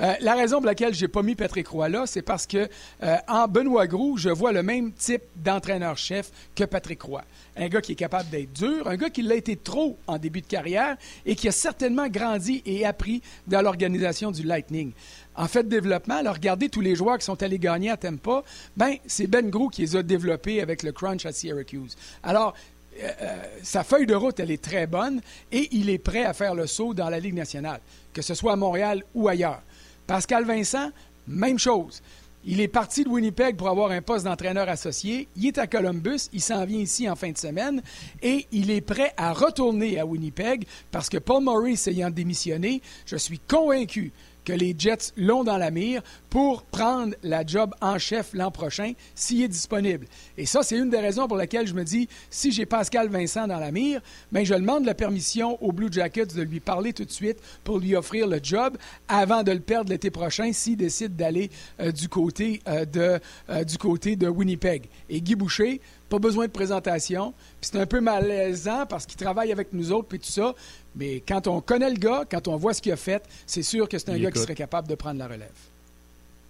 Euh, la raison pour laquelle j'ai pas mis Patrick Roy là, c'est parce que euh, en Benoît Groux, je vois le même type d'entraîneur-chef que Patrick Roy. Un gars qui est capable d'être dur, un gars qui l'a été trop en début de carrière et qui a certainement grandi et appris dans l'organisation du Lightning. En fait, développement, alors regardez tous les joueurs qui sont allés gagner à Tampa, ben c'est Ben Gros qui les a développés avec le crunch à Syracuse. Alors, euh, sa feuille de route, elle est très bonne et il est prêt à faire le saut dans la Ligue nationale, que ce soit à Montréal ou ailleurs. Pascal Vincent, même chose. Il est parti de Winnipeg pour avoir un poste d'entraîneur associé. Il est à Columbus. Il s'en vient ici en fin de semaine. Et il est prêt à retourner à Winnipeg parce que Paul Maurice ayant démissionné, je suis convaincu que les Jets l'ont dans la mire pour prendre la job en chef l'an prochain s'il est disponible. Et ça, c'est une des raisons pour laquelle je me dis, si j'ai Pascal Vincent dans la mire, bien, je demande la permission aux Blue Jackets de lui parler tout de suite pour lui offrir le job avant de le perdre l'été prochain s'il décide d'aller euh, du, côté, euh, de, euh, du côté de Winnipeg. Et Guy Boucher, pas besoin de présentation. Puis c'est un peu malaisant parce qu'il travaille avec nous autres, puis tout ça. Mais quand on connaît le gars, quand on voit ce qu'il a fait, c'est sûr que c'est un gars qui serait capable de prendre la relève.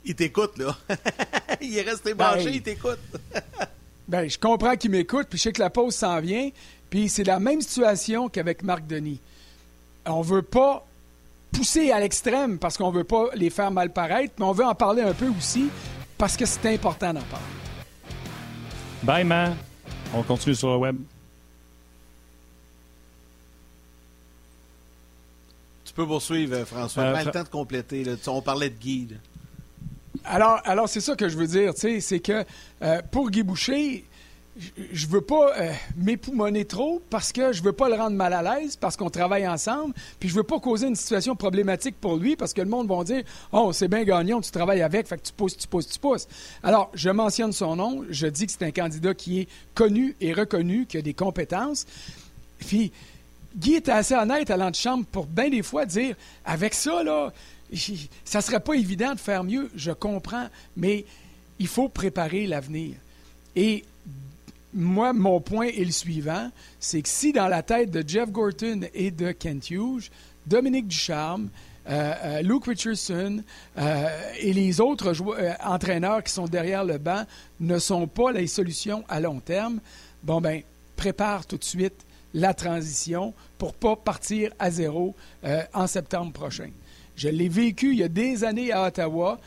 Il t'écoute, là. <laughs> il est resté branché, ben, il t'écoute. <laughs> ben, je comprends qu'il m'écoute, puis je sais que la pause s'en vient. Puis c'est la même situation qu'avec Marc Denis. On veut pas pousser à l'extrême parce qu'on veut pas les faire mal paraître, mais on veut en parler un peu aussi parce que c'est important d'en parler. Bye, man. On continue sur le web. Tu peux poursuivre, euh, François. Euh, pas le temps de compléter. On parlait de Guy. Alors, alors c'est ça que je veux dire. C'est que euh, pour Guy Boucher, je veux pas euh, m'époumoner trop parce que je veux pas le rendre mal à l'aise parce qu'on travaille ensemble, puis je veux pas causer une situation problématique pour lui parce que le monde va dire "Oh, c'est bien gagnant, tu travailles avec, fait que tu pousses, tu pousses, tu pousses." Alors, je mentionne son nom, je dis que c'est un candidat qui est connu et reconnu, qui a des compétences. Puis Guy était assez honnête à l'antichambre pour bien des fois dire avec ça là, ça serait pas évident de faire mieux, je comprends, mais il faut préparer l'avenir. Et moi, mon point est le suivant, c'est que si dans la tête de Jeff Gorton et de Kent Hughes, Dominique Ducharme, euh, euh, Luke Richardson euh, et les autres entraîneurs qui sont derrière le banc ne sont pas les solutions à long terme, bon ben, prépare tout de suite la transition pour pas partir à zéro en septembre prochain. Je l'ai vécu il y a des années à Ottawa.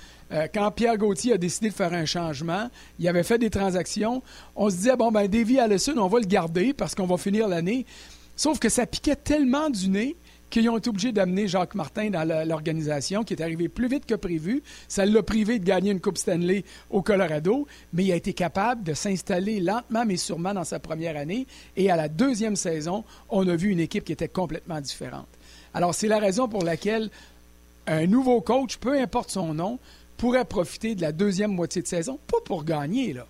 quand Pierre Gauthier a décidé de faire un changement, il avait fait des transactions. On se disait, bon, ben, Davy Allison, on va le garder parce qu'on va finir l'année. Sauf que ça piquait tellement du nez qu'ils ont été obligés d'amener Jacques Martin dans l'organisation, qui est arrivé plus vite que prévu. Ça l'a privé de gagner une Coupe Stanley au Colorado, mais il a été capable de s'installer lentement mais sûrement dans sa première année. Et à la deuxième saison, on a vu une équipe qui était complètement différente. Alors, c'est la raison pour laquelle un nouveau coach, peu importe son nom, pourrait profiter de la deuxième moitié de saison, pas pour gagner, là,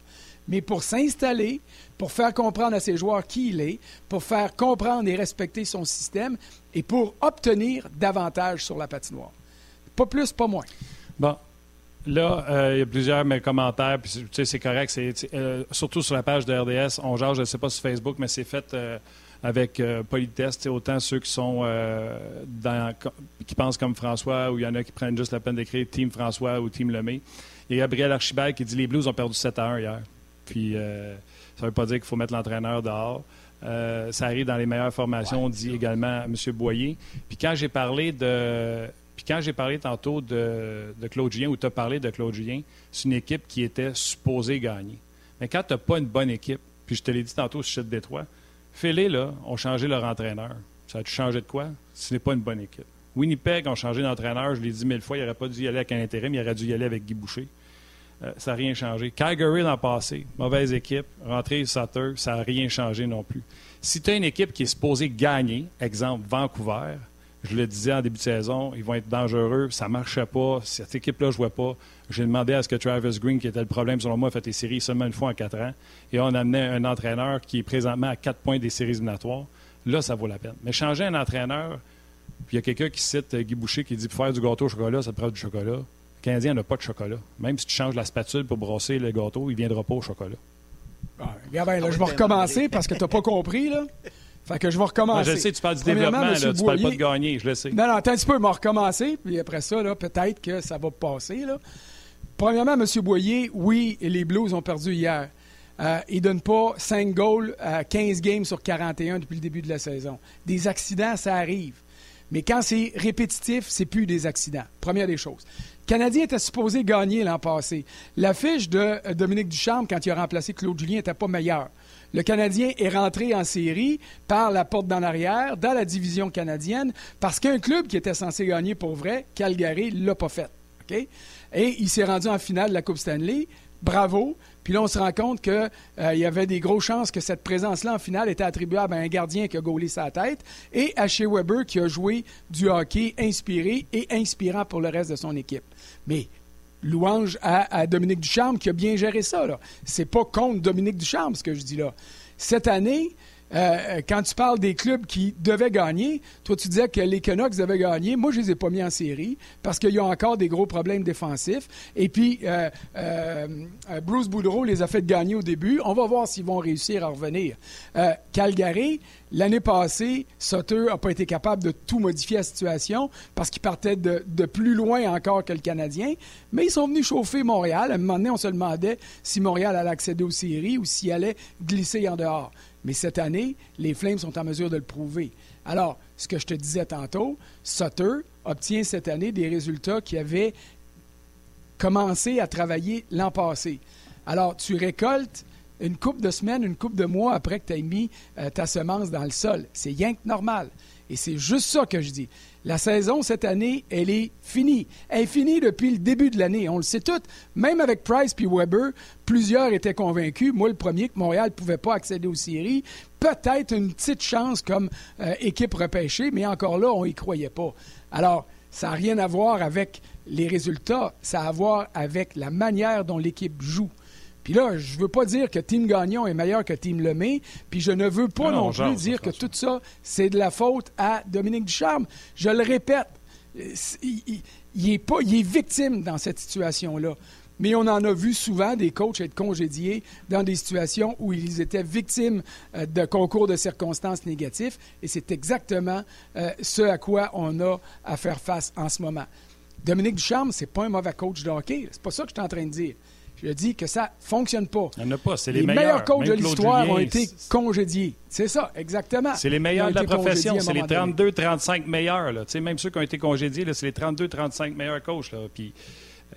mais pour s'installer, pour faire comprendre à ses joueurs qui il est, pour faire comprendre et respecter son système et pour obtenir davantage sur la patinoire. Pas plus, pas moins. Bon. Là, euh, il y a plusieurs mes commentaires, puis c'est correct. C'est, euh, surtout sur la page de RDS, on genre, je ne sais pas sur Facebook, mais c'est fait euh, avec politesse. Autant ceux qui sont dans, qui pensent comme François, ou il y en a qui prennent juste la peine d'écrire Team François ou Team Lemay. Il y a Gabriel Archibald qui dit les Blues ont perdu 7 à 1 hier. Puis ça ne veut pas dire qu'il faut mettre l'entraîneur dehors. Euh, ça arrive dans les meilleures formations, on dit également M. Boyer. Puis quand j'ai parlé de. Puis quand j'ai parlé tantôt de, Claude Julien, ou tu as parlé de Claude Julien, c'est une équipe qui était supposée gagner. Mais quand tu n'as pas une bonne équipe, puis je te l'ai dit tantôt au sujet de Détroit, Félé, là, ont changé leur entraîneur. Ça a changé de quoi? Ce n'est pas une bonne équipe. Winnipeg ont changé d'entraîneur, je l'ai dit mille fois, il n'aurait pas dû y aller avec un intérim, il aurait dû y aller avec Guy Boucher. Euh, ça n'a rien changé. Calgary l'an passé, mauvaise équipe, rentrée Sutter, ça n'a rien changé non plus. Si tu as une équipe qui est supposée gagner, exemple Vancouver, je le disais en début de saison, ils vont être dangereux, ça ne marchait pas, cette équipe-là ne jouait pas. J'ai demandé à ce que Travis Green, qui était le problème selon moi, a fait les séries seulement une fois en quatre ans, et on amenait un entraîneur qui est présentement à quatre points des séries éliminatoires. Là, ça vaut la peine. Mais changer un entraîneur, puis il y a quelqu'un qui cite Guy Boucher qui dit pour faire du gâteau au chocolat, ça prend du chocolat. Le Canadien n'a pas de chocolat. Même si tu changes la spatule pour brosser le gâteau, il ne viendra pas au chocolat. Ah, regarde, là, je vais recommencer parce que tu n'as pas compris. Là. Fait que je vais recommencer. je sais, tu parles du développement, là, tu ne parles pas de gagner, je le sais. Non, non, attends un petit peu, je vais recommencer, puis après ça, peut-être que ça va passer. Là. Premièrement, M. Boyer, oui, les Blues ont perdu hier. Euh, ils ne donnent pas 5 goals à 15 games sur 41 depuis le début de la saison. Des accidents, ça arrive. Mais quand c'est répétitif, c'est plus des accidents. Première des choses. Canadien était supposé gagner l'an passé. L'affiche de euh, Dominique Ducharme, quand il a remplacé Claude Julien, n'était pas meilleure. Le Canadien est rentré en série par la porte d'en arrière, dans la division canadienne, parce qu'un club qui était censé gagner pour vrai, Calgary, l'a pas fait. Et il s'est rendu en finale de la Coupe Stanley. Bravo. Puis là, on se rend compte qu'il euh, y avait des grosses chances que cette présence-là en finale était attribuable à un gardien qui a gaulé sa tête et à Shea Weber qui a joué du hockey inspiré et inspirant pour le reste de son équipe. Mais louange à, Dominique Ducharme qui a bien géré ça. C'est pas contre Dominique Ducharme ce que je dis là. Cette année, euh, quand tu parles des clubs qui devaient gagner, toi, tu disais que les Canucks devaient gagner. Moi, je les ai pas mis en série parce qu'il y a encore des gros problèmes défensifs. Et puis, euh, euh, Bruce Boudreau les a fait gagner au début. On va voir s'ils vont réussir à revenir. Calgary, l'année passée, Sutter n'a pas été capable de tout modifier la situation parce qu'il partait de, de, plus loin encore que le Canadien. Mais ils sont venus chauffer Montréal. À un moment donné, on se demandait si Montréal allait accéder aux séries ou s'il allait glisser en dehors. Mais cette année, les Flames sont en mesure de le prouver. Alors, ce que je te disais tantôt, Sutter obtient cette année des résultats qui avaient commencé à travailler l'an passé. Alors, tu récoltes une coupe de semaines, une coupe de mois après que tu aies mis euh, ta semence dans le sol. C'est rien que normal. Et c'est juste ça que je dis. La saison, cette année, elle est finie. Elle est finie depuis le début de l'année. On le sait tout. Même avec Price puis Weber, plusieurs étaient convaincus, moi le premier, que Montréal ne pouvait pas accéder aux séries. Peut-être une petite chance comme euh, équipe repêchée, mais encore là, on n'y croyait pas. Alors, ça n'a rien à voir avec les résultats, ça a à voir avec la manière dont l'équipe joue. Puis là, je veux pas dire que Team Gagnon est meilleur que Team Lemay, puis je ne veux pas non, plus dire que tout ça, c'est de la faute à Dominique Ducharme. Je le répète, il, est pas, il est victime dans cette situation-là. mais on en a vu souvent des coachs être congédiés dans des situations où ils étaient victimes euh, de concours de circonstances négatifs, et c'est exactement euh, ce à quoi on a à faire face en ce moment. Dominique Ducharme, c'est pas un mauvais coach de hockey, c'est pas ça que je suis en train de dire. Je dis que ça fonctionne pas. Il n'y en a pas, c'est les, les meilleurs. coachs de l'histoire ont été congédiés. C'est ça, exactement. C'est les meilleurs de la profession, c'est les 32-35 meilleurs. Là. Même ceux qui ont été congédiés, c'est les 32-35 meilleurs coachs. Là. Puis,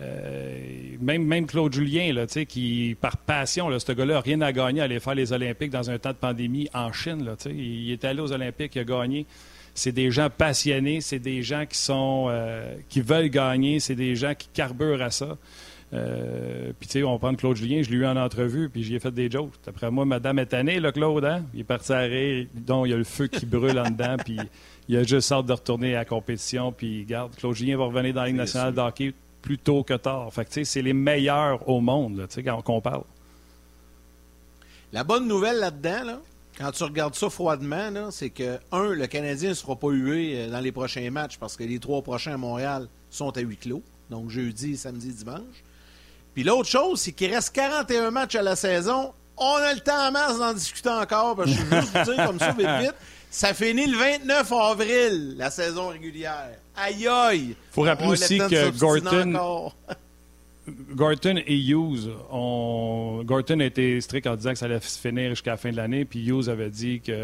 euh, même, même Claude Julien, là, qui, par passion, là, ce gars-là n'a rien à gagner à aller faire les Olympiques dans un temps de pandémie en Chine. Là, il est allé aux Olympiques, il a gagné. C'est des gens passionnés, c'est des gens qui sont euh, qui veulent gagner, c'est des gens qui carburent à ça. Euh, puis, tu sais, on prend Claude Julien, je l'ai eu en entrevue, puis j'y ai fait des jokes. Après moi, madame est tannée, là, Claude, hein? Il est parti à rire, donc il y a le feu qui brûle en dedans, puis il a juste hâte de retourner à la compétition, puis garde, Claude Julien va revenir dans la Ligue nationale de hockey plus tôt que tard. Fait que, tu sais, c'est les meilleurs au monde, tu sais, quand on parle. La bonne nouvelle là-dedans, là, quand tu regardes ça froidement, c'est que, un, le Canadien ne sera pas hué euh, dans les prochains matchs parce que les trois prochains à Montréal sont à huis clos. Donc, jeudi, samedi, dimanche. Puis l'autre chose, c'est qu'il reste 41 matchs à la saison. On a le temps en masse d'en discuter encore. Parce que je veux juste vous dire comme ça, vite, vite. Ça finit le 29 avril, la saison régulière. Aïe aïe! faut rappeler aussi que Gorton, Gorton et Hughes, ont... Gorton a été strict en disant que ça allait se finir jusqu'à la fin de l'année, puis Hughes avait dit qu'il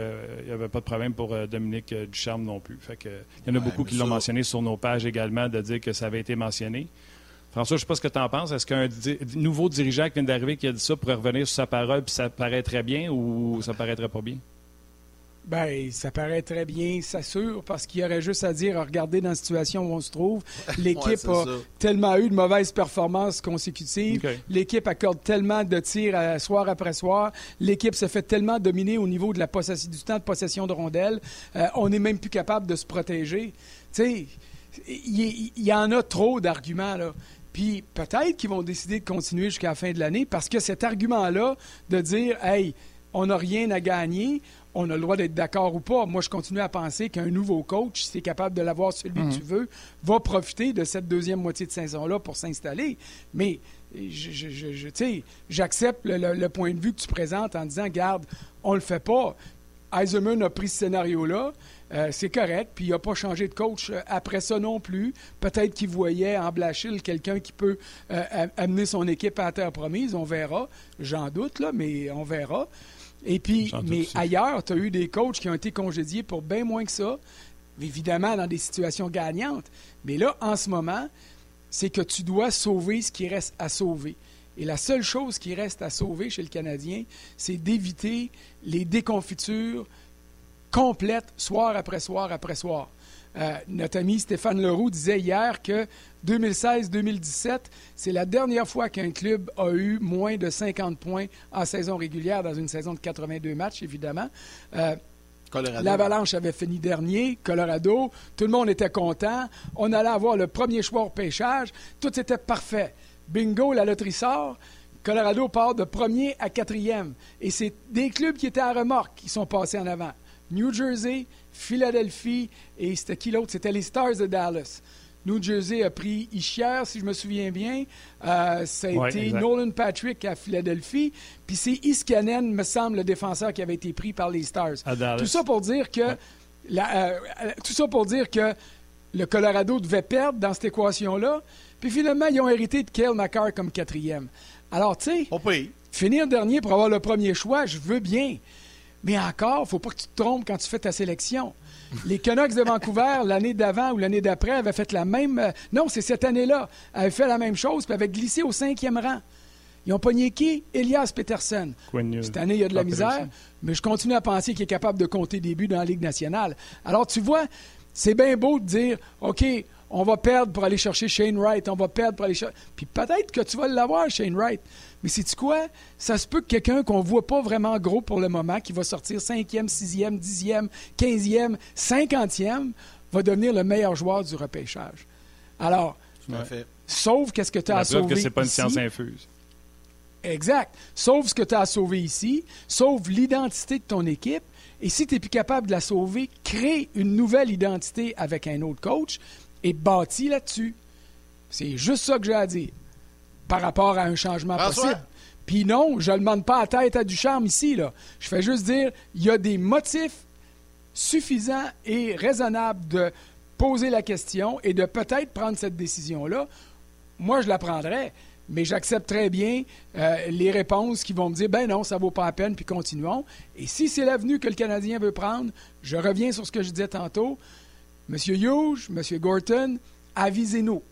n'y avait pas de problème pour euh, Dominique euh, Ducharme non plus. Fait que, il y en a beaucoup qui l'ont mentionné sur nos pages également, de dire que ça avait été mentionné. François, je ne sais pas ce que tu en penses. Est-ce qu'un nouveau dirigeant qui vient d'arriver qui a dit ça pourrait revenir sur sa parole, puis ça paraîtrait bien ou ça paraîtrait pas bien? Ben, ça paraît très bien, c'est sûr, parce qu'il y aurait juste à dire, regarder dans la situation où on se trouve. <laughs> L'équipe a tellement eu de mauvaises performances consécutives. L'équipe accorde tellement de tirs à, soir après soir. L'équipe se fait tellement dominer au niveau de la possession, du temps de possession de rondelles. Euh, on n'est même plus capable de se protéger. Tu sais, il y, en a trop d'arguments, là. Puis peut-être qu'ils vont décider de continuer jusqu'à la fin de l'année parce que cet argument-là de dire, hey, on n'a rien à gagner, on a le droit d'être d'accord ou pas. Moi, je continue à penser qu'un nouveau coach, si tu es capable de l'avoir celui que mhm. tu veux, va profiter de cette deuxième moitié de saison-là pour s'installer. Mais je, j'accepte le, point de vue que tu présentes en disant, garde, on le fait pas. Eisenman a pris ce scénario-là. Euh, c'est correct. Puis il n'a pas changé de coach euh, après ça non plus. Peut-être qu'il voyait en Blachil quelqu'un qui peut euh, amener son équipe à la terre promise. On verra. J'en doute, là, mais on verra. Et puis, mais ailleurs, tu as eu des coachs qui ont été congédiés pour bien moins que ça, évidemment dans des situations gagnantes. Mais là, en ce moment, c'est que tu dois sauver ce qui reste à sauver. Et la seule chose qui reste à sauver chez le Canadien, c'est d'éviter les déconfitures complètes, soir après soir après soir. Euh, notre ami Stéphane Leroux disait hier que 2016-2017, c'est la dernière fois qu'un club a eu moins de 50 points en saison régulière dans une saison de 82 matchs, évidemment. Euh, L'Avalanche avait fini dernier, Colorado, tout le monde était content. On allait avoir le premier choix au pêchage, tout était parfait. Bingo, la loterie sort. Colorado part de premier à quatrième. Et c'est des clubs qui étaient à remorque qui sont passés en avant. New Jersey, Philadelphie et c'était qui l'autre? C'était les Stars de Dallas. New Jersey a pris Ischier, si je me souviens bien. Euh, ça a été Nolan Patrick à Philadelphie. Puis c'est Iskanen, me semble, le défenseur qui avait été pris par les Stars. Tout ça pour dire que la, euh, tout ça pour dire que le Colorado devait perdre dans cette équation-là. Puis finalement, ils ont hérité de Kale McCarr comme quatrième. Alors, tu sais, finir dernier pour avoir le premier choix, je veux bien. Mais encore, il ne faut pas que tu te trompes quand tu fais ta sélection. Les Canucks de Vancouver, <laughs> l'année d'avant ou l'année d'après, avaient fait la même. Euh, non, c'est cette année-là. Avaient fait la même chose puis avaient glissé au cinquième rang. Ils ont pogné qui? Elias Peterson. Cette année, il y a de la misère, mais je continue à penser qu'il est capable de compter des buts dans la Ligue nationale. Alors, tu vois, c'est bien beau de dire OK, on va perdre pour aller chercher Shane Wright, on va perdre pour aller chercher. Puis peut-être que tu vas l'avoir, Shane Wright. Mais c'est quoi? Ça se peut que quelqu'un qu'on ne voit pas vraiment gros pour le moment, qui va sortir 5e, 6e, 10e, 15e, 50e, va devenir le meilleur joueur du repêchage. Alors, sauf qu'est-ce que tu as à sauver que c'est pas une science infuse. Exact. Sauf ce que tu as à sauver ici, sauve l'identité de ton équipe. Et si tu n'es plus capable de la sauver, crée une nouvelle identité avec un autre coach et bâtis là-dessus. C'est juste ça que j'ai à dire par rapport à un changement possible. Puis non, je ne demande pas à tête à du charme ici. Là. Je fais juste dire, il y a des motifs suffisants et raisonnables de poser la question et de peut-être prendre cette décision-là. Moi, je la prendrais, mais j'accepte très bien euh, les réponses qui vont me dire, ben non, ça vaut pas la peine, puis continuons. Et si c'est l'avenue que le Canadien veut prendre, je reviens sur ce que je disais tantôt. Monsieur Hughes, Monsieur Gorton, avisez-nous.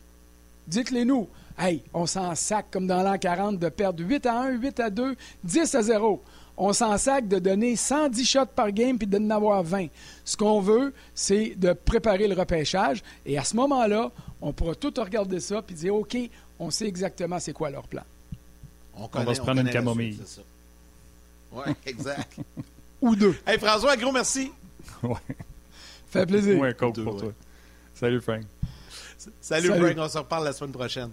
Dites-les nous. Hey, on s'en sac comme dans l'an 40 de perdre 8 à 1, 8 à 2, 10 à 0. On s'en sac de donner 110 shots par game puis de n'en avoir 20. Ce qu'on veut, c'est de préparer le repêchage. Et à ce moment-là, on pourra tout regarder ça puis dire OK, on sait exactement c'est quoi leur plan. On, va se prendre une camomille. Oui, <laughs> exact. Ou deux. Hey François, gros merci. ouais. Fait plaisir. Ouais, pour toi. Salut Frank. Salut, Salut Frank, on se reparle la semaine prochaine.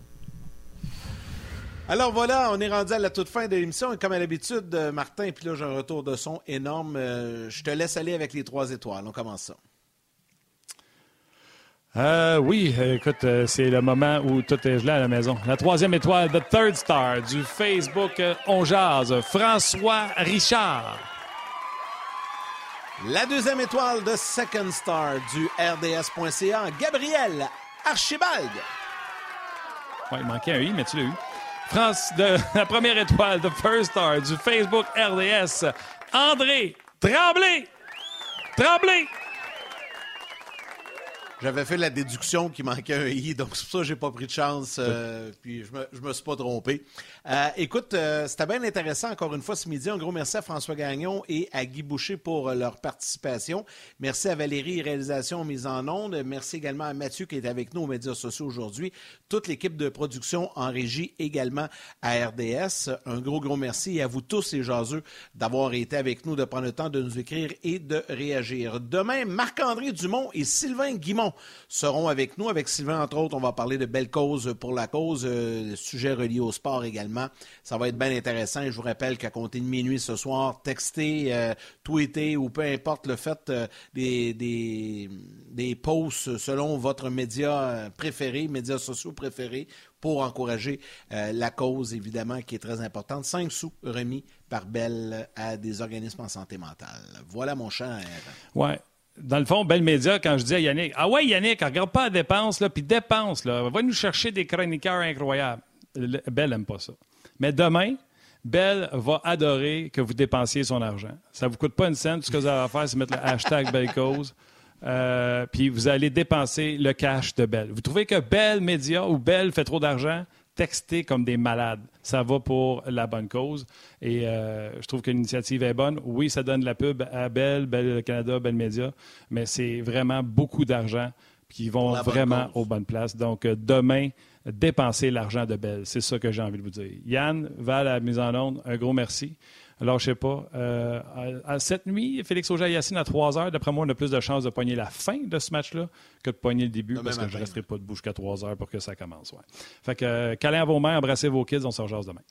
Alors voilà, on est rendu à la toute fin de l'émission. Et comme à l'habitude, euh, Martin, puis là j'ai un retour de son énorme. Euh, je te laisse aller avec les trois étoiles. On commence ça. Euh, oui, écoute, c'est le moment où tout est gelé à la maison. La troisième étoile, The Third Star du Facebook On Jazz, François Richard. La deuxième étoile de Second Star du RDS.ca, Gabriel Archibald. Ouais, il manquait un I, mais tu l'as eu. France de <laughs> la première étoile, The First Star du Facebook RDS, André Tremblay. Tremblay. J'avais fait la déduction qui manquait un i, donc c'est pour ça que j'ai pas pris de chance, euh, puis je me, je me suis pas trompé. Euh, écoute, euh, c'était bien intéressant encore une fois ce midi. Un gros merci à François Gagnon et à Guy Boucher pour leur participation. Merci à Valérie, réalisation mise en onde. Merci également à Mathieu qui est avec nous aux médias sociaux aujourd'hui. Toute l'équipe de production en régie également à RDS. Un gros, gros merci et à vous tous les jaseux d'avoir été avec nous, de prendre le temps de nous écrire et de réagir. Demain, Marc-André Dumont et Sylvain Guimont seront avec nous. Avec Sylvain, entre autres, on va parler de belles causes pour la cause, euh, sujets reliés au sport également. Ça va être bien intéressant. Je vous rappelle qu'à compter de minuit ce soir, textez, euh, tweetez ou peu importe le fait euh, des, des, des posts selon votre média préféré, médias sociaux préférés pour encourager la cause, évidemment, qui est très importante. Cinq sous remis par Belle à des organismes en santé mentale. Voilà, mon cher. Ouais dans le fond, Belle Média, quand je dis à Yannick, ah ouais, Yannick, regarde pas la dépense, puis dépense, là, va nous chercher des chroniqueurs incroyables. Belle n'aime pas ça. Mais demain, Belle va adorer que vous dépensiez son argent. Ça ne vous coûte pas une scène. Tout ce que vous avez à faire, c'est mettre le hashtag <laughs> Belle Cause. Euh, puis vous allez dépenser le cash de Belle. Vous trouvez que Belle Média ou Belle fait trop d'argent? texter comme des malades. Ça va pour la bonne cause. Et euh, je trouve que l'initiative est bonne. Oui, ça donne la pub à Bell, Bell Canada, Bell Media, mais c'est vraiment beaucoup d'argent qui vont vraiment aux bonnes places. Donc, euh, demain, dépensez l'argent de Bell. C'est ça que j'ai envie de vous dire. Yann, va à la mise en onde. Un gros merci. Alors, je sais pas. Euh, à, cette nuit, Félix Auger-Yassine à 3 heures, d'après moi, on a plus de chances de pogner la fin de ce match-là que de pogner le début parce que je ne resterai pas debout jusqu'à 3 heures pour que ça commence. Ouais. Fait que, câlin à vos mains, embrassez vos kids, on se rejoint demain.